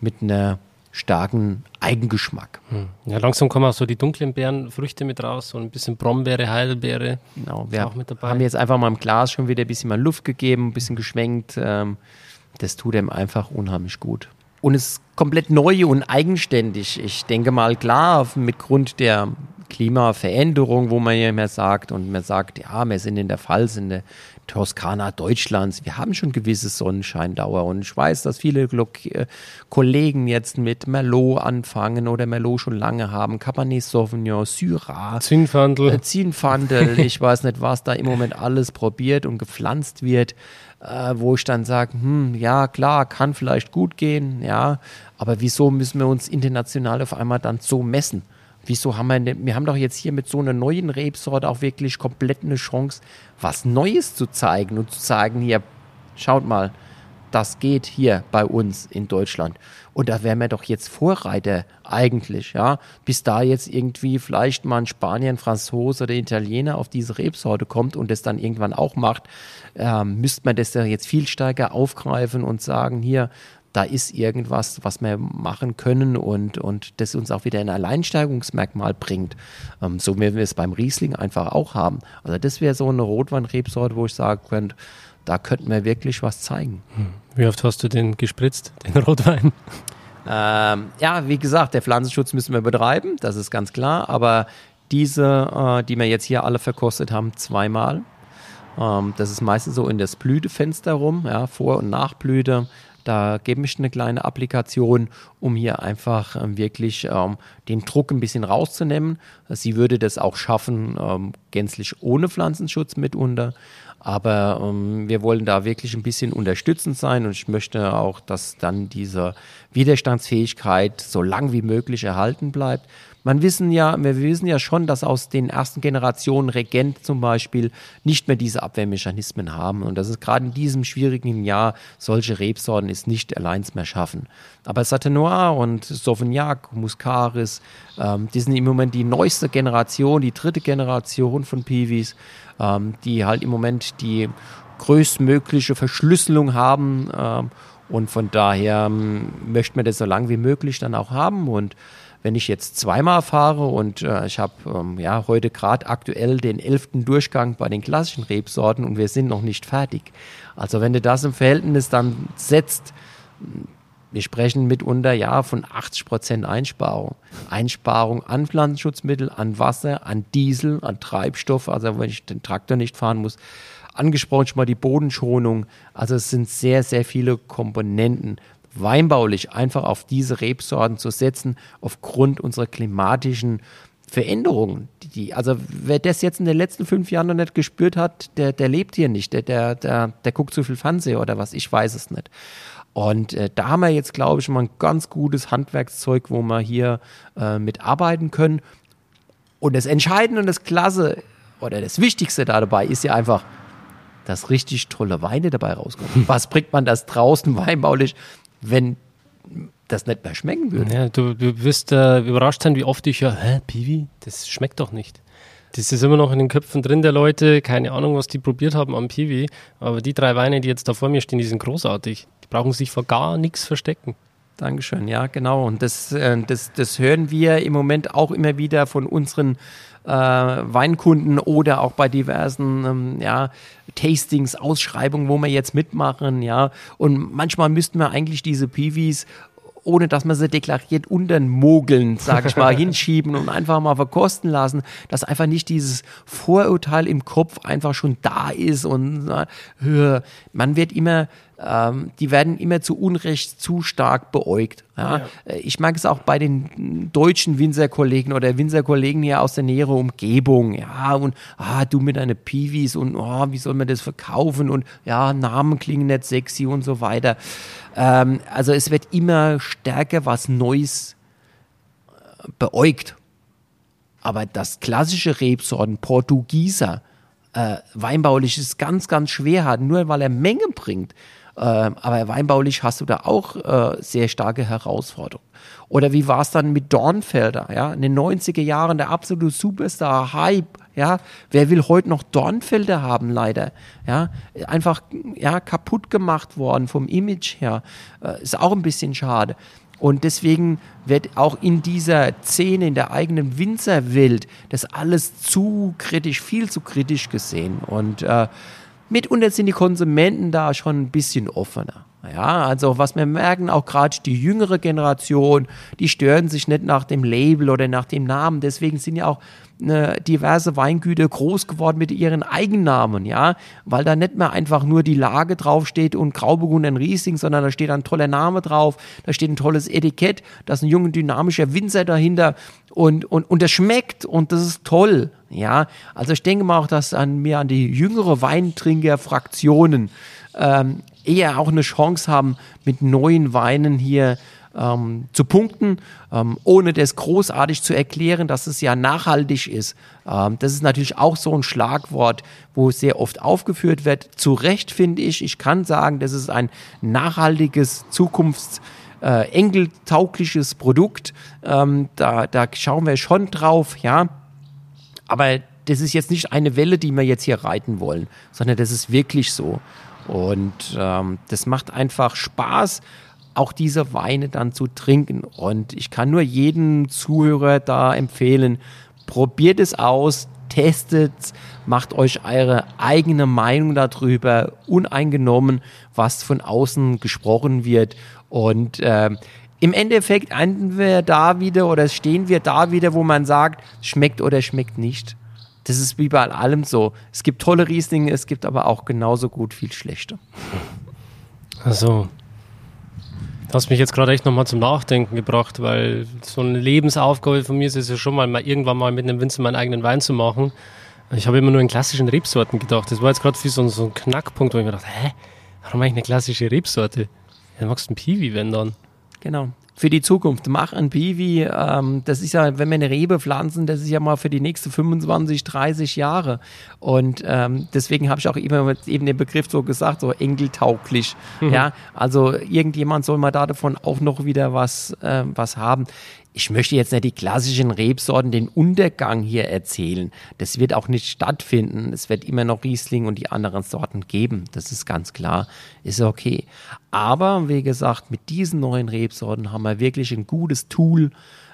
mit einer starken Eigengeschmack. Hm. Ja, langsam kommen auch so die dunklen Beerenfrüchte mit raus, so ein bisschen Brombeere, Heidelbeere. Genau, wir haben jetzt einfach mal im Glas schon wieder ein bisschen mal Luft gegeben, ein bisschen geschwenkt. Ähm, das tut ihm einfach unheimlich gut. Und es ist komplett neu und eigenständig. Ich denke mal, klar, mit Grund der Klimaveränderung, wo man ja immer sagt, und man sagt, ja, wir sind in der Pfalz, in der Toskana Deutschlands. Wir haben schon gewisse Sonnenscheindauer und ich weiß, dass viele äh, Kollegen jetzt mit Merlot anfangen oder Merlot schon lange haben. Cabernet Sauvignon, Syrah, Zinfandel. Äh, Zinfandel. [LAUGHS] ich weiß nicht, was da im Moment alles probiert und gepflanzt wird. Äh, wo ich dann sage, hm, ja klar, kann vielleicht gut gehen, ja, aber wieso müssen wir uns international auf einmal dann so messen? Wieso haben wir, ne, wir haben doch jetzt hier mit so einer neuen Rebsorte auch wirklich komplett eine Chance, was Neues zu zeigen und zu sagen, hier, schaut mal, das geht hier bei uns in Deutschland. Und da wären wir doch jetzt Vorreiter eigentlich, ja. Bis da jetzt irgendwie vielleicht mal ein Spanier, ein Franzose oder Italiener auf diese Rebsorte kommt und das dann irgendwann auch macht, ähm, müsste man das ja jetzt viel stärker aufgreifen und sagen, hier, da ist irgendwas, was wir machen können und, und das uns auch wieder ein Alleinsteigerungsmerkmal bringt. Ähm, so wie wir es beim Riesling einfach auch haben. Also das wäre so eine Rotweinrebsorte, wo ich sagen könnte, da könnten wir wirklich was zeigen. Hm. Wie oft hast du den gespritzt, [LAUGHS] den Rotwein? Ähm, ja, wie gesagt, der Pflanzenschutz müssen wir betreiben, das ist ganz klar, aber diese, äh, die wir jetzt hier alle verkostet haben, zweimal. Ähm, das ist meistens so in das Blütefenster rum, ja, Vor- und Nachblüte. Da gebe ich eine kleine Applikation, um hier einfach ähm, wirklich ähm, den Druck ein bisschen rauszunehmen. Sie würde das auch schaffen, ähm, gänzlich ohne Pflanzenschutz mitunter. Aber ähm, wir wollen da wirklich ein bisschen unterstützend sein und ich möchte auch, dass dann diese Widerstandsfähigkeit so lang wie möglich erhalten bleibt. Man wissen ja, wir wissen ja schon, dass aus den ersten Generationen Regent zum Beispiel nicht mehr diese Abwehrmechanismen haben. Und das ist gerade in diesem schwierigen Jahr solche Rebsorten ist nicht allein mehr schaffen. Aber Satenoir und Sauvignac, Muscaris, ähm, die sind im Moment die neueste Generation, die dritte Generation von Piwis, ähm, die halt im Moment die größtmögliche Verschlüsselung haben. Ähm, und von daher ähm, möchte man das so lang wie möglich dann auch haben. Und wenn ich jetzt zweimal fahre und äh, ich habe ähm, ja heute gerade aktuell den elften Durchgang bei den klassischen Rebsorten und wir sind noch nicht fertig. Also wenn du das im Verhältnis dann setzt, wir sprechen mitunter ja von 80 Prozent Einsparung. Einsparung an Pflanzenschutzmittel, an Wasser, an Diesel, an Treibstoff, also wenn ich den Traktor nicht fahren muss. Angesprochen schon mal die Bodenschonung. Also es sind sehr, sehr viele Komponenten. Weinbaulich einfach auf diese Rebsorten zu setzen, aufgrund unserer klimatischen Veränderungen. Die, also wer das jetzt in den letzten fünf Jahren noch nicht gespürt hat, der, der lebt hier nicht, der, der, der, der guckt zu viel Fernseher oder was, ich weiß es nicht. Und äh, da haben wir jetzt, glaube ich, mal ein ganz gutes Handwerkszeug, wo wir hier äh, mitarbeiten können. Und das Entscheidende und das Klasse oder das Wichtigste da dabei ist ja einfach, dass richtig tolle Weine dabei rauskommen. [LAUGHS] Was bringt man das draußen weinbaulich, wenn das nicht mehr schmecken würde? Ja, du, du wirst äh, überrascht sein, wie oft ich ja, hä, Piwi, das schmeckt doch nicht. Das ist immer noch in den Köpfen drin der Leute. Keine Ahnung, was die probiert haben am Piwi. Aber die drei Weine, die jetzt da vor mir stehen, die sind großartig brauchen sich vor gar nichts verstecken. Dankeschön, ja, genau. Und das, äh, das, das hören wir im Moment auch immer wieder von unseren äh, Weinkunden oder auch bei diversen ähm, ja, Tastings, Ausschreibungen, wo wir jetzt mitmachen, ja. Und manchmal müssten wir eigentlich diese Piwis ohne dass man sie deklariert untern Mogeln, sage ich mal, [LAUGHS] hinschieben und einfach mal verkosten lassen, dass einfach nicht dieses Vorurteil im Kopf einfach schon da ist und man wird immer ähm, die werden immer zu Unrecht zu stark beäugt. Ja? ja. Äh, ich mag es auch bei den deutschen Winzerkollegen oder Winzerkollegen hier aus der näheren Umgebung. Ja, und ah, du mit deinen Piwis und oh, wie soll man das verkaufen und ja, Namen klingen nicht sexy und so weiter. Ähm, also es wird immer stärker was Neues äh, beäugt. Aber das klassische Rebsorten, Portugieser, äh, weinbaulich ist ganz, ganz schwer hat, nur weil er Menge bringt. Ähm, aber weinbaulich hast du da auch äh, sehr starke Herausforderungen. Oder wie war es dann mit Dornfelder? Ja, in den 90er Jahren der absolute Superstar, Hype. Ja, wer will heute noch Dornfelder haben, leider? Ja, einfach ja, kaputt gemacht worden vom Image her. Äh, ist auch ein bisschen schade. Und deswegen wird auch in dieser Szene, in der eigenen Winzerwelt, das alles zu kritisch, viel zu kritisch gesehen. Und äh, Mitunter sind die Konsumenten da schon ein bisschen offener. Ja, also was wir merken, auch gerade die jüngere Generation, die stören sich nicht nach dem Label oder nach dem Namen. Deswegen sind ja auch äh, diverse Weingüter groß geworden mit ihren Eigennamen, ja, weil da nicht mehr einfach nur die Lage draufsteht und Grauburgunder Riesling, sondern da steht ein toller Name drauf, da steht ein tolles Etikett, da ist ein junger, dynamischer Winzer dahinter und, und, und das schmeckt und das ist toll, ja. Also ich denke mal auch, dass an mir an die jüngere Weintrinker-Fraktionen ähm, eher auch eine Chance haben, mit neuen Weinen hier ähm, zu punkten, ähm, ohne das großartig zu erklären, dass es ja nachhaltig ist. Ähm, das ist natürlich auch so ein Schlagwort, wo sehr oft aufgeführt wird. Zu Recht finde ich, ich kann sagen, das ist ein nachhaltiges Zukunfts- äh, enkeltaugliches Produkt. Ähm, da, da schauen wir schon drauf, ja. Aber das ist jetzt nicht eine Welle, die wir jetzt hier reiten wollen, sondern das ist wirklich so. Und ähm, das macht einfach Spaß, auch diese Weine dann zu trinken. Und ich kann nur jedem Zuhörer da empfehlen, probiert es aus, testet, macht euch eure eigene Meinung darüber, uneingenommen, was von außen gesprochen wird. Und äh, im Endeffekt enden wir da wieder oder stehen wir da wieder, wo man sagt, schmeckt oder schmeckt nicht. Das ist wie bei allem so. Es gibt tolle Rieslinge, es gibt aber auch genauso gut viel schlechte. Also, hast mich jetzt gerade echt nochmal zum Nachdenken gebracht, weil so eine Lebensaufgabe von mir ist es ja schon mal, mal irgendwann mal mit einem Winzer meinen eigenen Wein zu machen. Ich habe immer nur in klassischen Rebsorten gedacht. Das war jetzt gerade so, so ein Knackpunkt, wo ich mir dachte, hä, warum eigentlich eine klassische Rebsorte? Ja, magst du einen Piwi, wenn dann? Genau für die Zukunft. Mach ein Piwi. Ähm, das ist ja, wenn wir eine Rebe pflanzen, das ist ja mal für die nächsten 25, 30 Jahre. Und ähm, deswegen habe ich auch immer eben den Begriff so gesagt, so engeltauglich. Mhm. Ja, also irgendjemand soll mal davon auch noch wieder was, äh, was haben ich möchte jetzt nicht die klassischen Rebsorten den Untergang hier erzählen. Das wird auch nicht stattfinden. Es wird immer noch Riesling und die anderen Sorten geben. Das ist ganz klar. Ist okay. Aber wie gesagt, mit diesen neuen Rebsorten haben wir wirklich ein gutes Tool,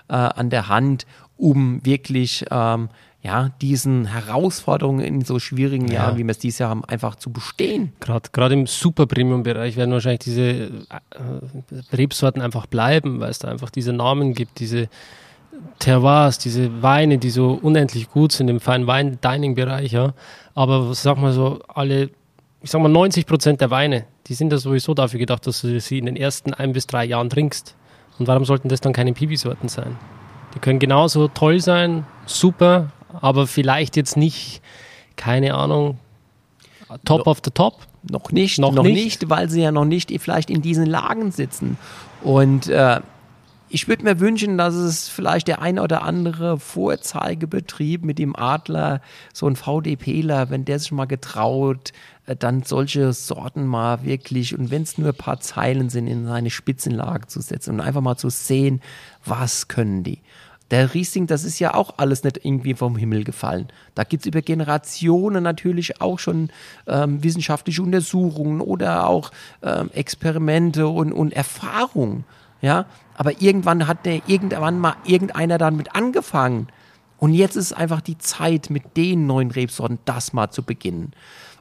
äh, an der Hand, um wirklich ähm, ja, diesen Herausforderungen in so schwierigen Ja. Jahren, wie wir es dieses Jahr haben, einfach zu bestehen. Gerade gerade im Super Premium Bereich werden wahrscheinlich diese äh, Rebsorten einfach bleiben, weil es da einfach diese Namen gibt, diese Terroirs, diese Weine, die so unendlich gut sind im feinen Wein Dining Bereich, ja. Aber sag mal so alle ich sag mal 90 Prozent der Weine, die sind ja sowieso dafür gedacht, dass du sie in den ersten ein bis drei Jahren trinkst. Und warum sollten das dann keine Pibi-Sorten sein? Die können genauso toll sein, super, aber vielleicht jetzt nicht, keine Ahnung, top of the top. Noch nicht, Noch noch, nicht? nicht. weil sie ja noch nicht vielleicht in diesen Lagen sitzen. Und äh, ich würde mir wünschen, dass es vielleicht der ein oder andere Vorzeigebetrieb mit dem Adler, so ein VDPler, wenn der sich mal getraut, äh, dann solche Sorten mal wirklich, und wenn es nur ein paar Zeilen sind, in seine Spitzenlage zu setzen und einfach mal zu sehen, was können die. Der Riesling, das ist ja auch alles nicht irgendwie vom Himmel gefallen. Da gibt es über Generationen natürlich auch schon ähm, wissenschaftliche Untersuchungen oder auch ähm, Experimente und, und Erfahrungen. Ja, aber irgendwann hat der irgendwann mal irgendeiner damit angefangen. Und jetzt ist einfach die Zeit, mit den neuen Rebsorten das mal zu beginnen.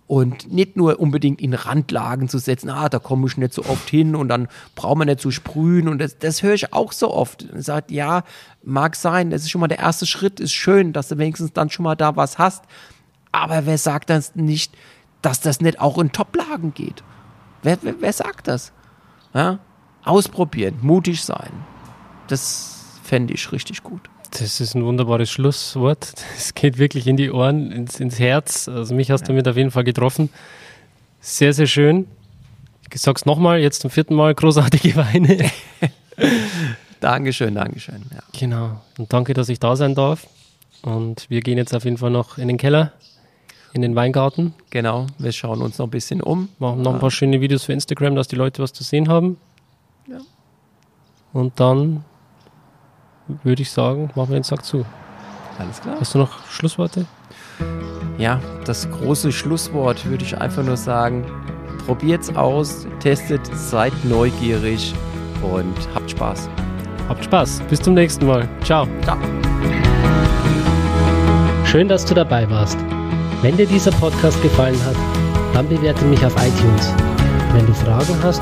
Und nicht nur unbedingt in Randlagen zu setzen, ah, da komme ich nicht so oft hin und dann braucht man nicht zu sprühen. Und das, das höre ich auch so oft. Sagt, ja, mag sein, das ist schon mal der erste Schritt, ist schön, dass du wenigstens dann schon mal da was hast. Aber wer sagt das nicht, dass das nicht auch in Toplagen geht? Wer, wer, wer sagt das? Ja? Ausprobieren, mutig sein. Das fände ich richtig gut. Das ist ein wunderbares Schlusswort. Es geht wirklich in die Ohren, ins, ins Herz. Also mich hast du damit auf jeden Fall getroffen. Sehr, sehr schön. Ich sag's nochmal, jetzt zum vierten Mal, großartige Weine. [LAUGHS] Dankeschön, Dankeschön. Ja. Genau. Und danke, dass ich da sein darf. Und wir gehen jetzt auf jeden Fall noch in den Keller, in den Weingarten, Genau, wir schauen uns noch ein bisschen um. machen noch ein paar schöne Videos für Instagram, dass die Leute was zu sehen haben. Und dann würde ich sagen, machen wir den Sack zu. Alles klar. Hast du noch Schlussworte? Ja, das große Schlusswort würde ich einfach nur sagen, probiert's aus, testet, seid neugierig und habt Spaß. Habt Spaß. Bis zum nächsten Mal. Ciao. Ciao. Schön, dass du dabei warst. Wenn dir dieser Podcast gefallen hat, dann bewerte mich auf iTunes. Wenn du Fragen hast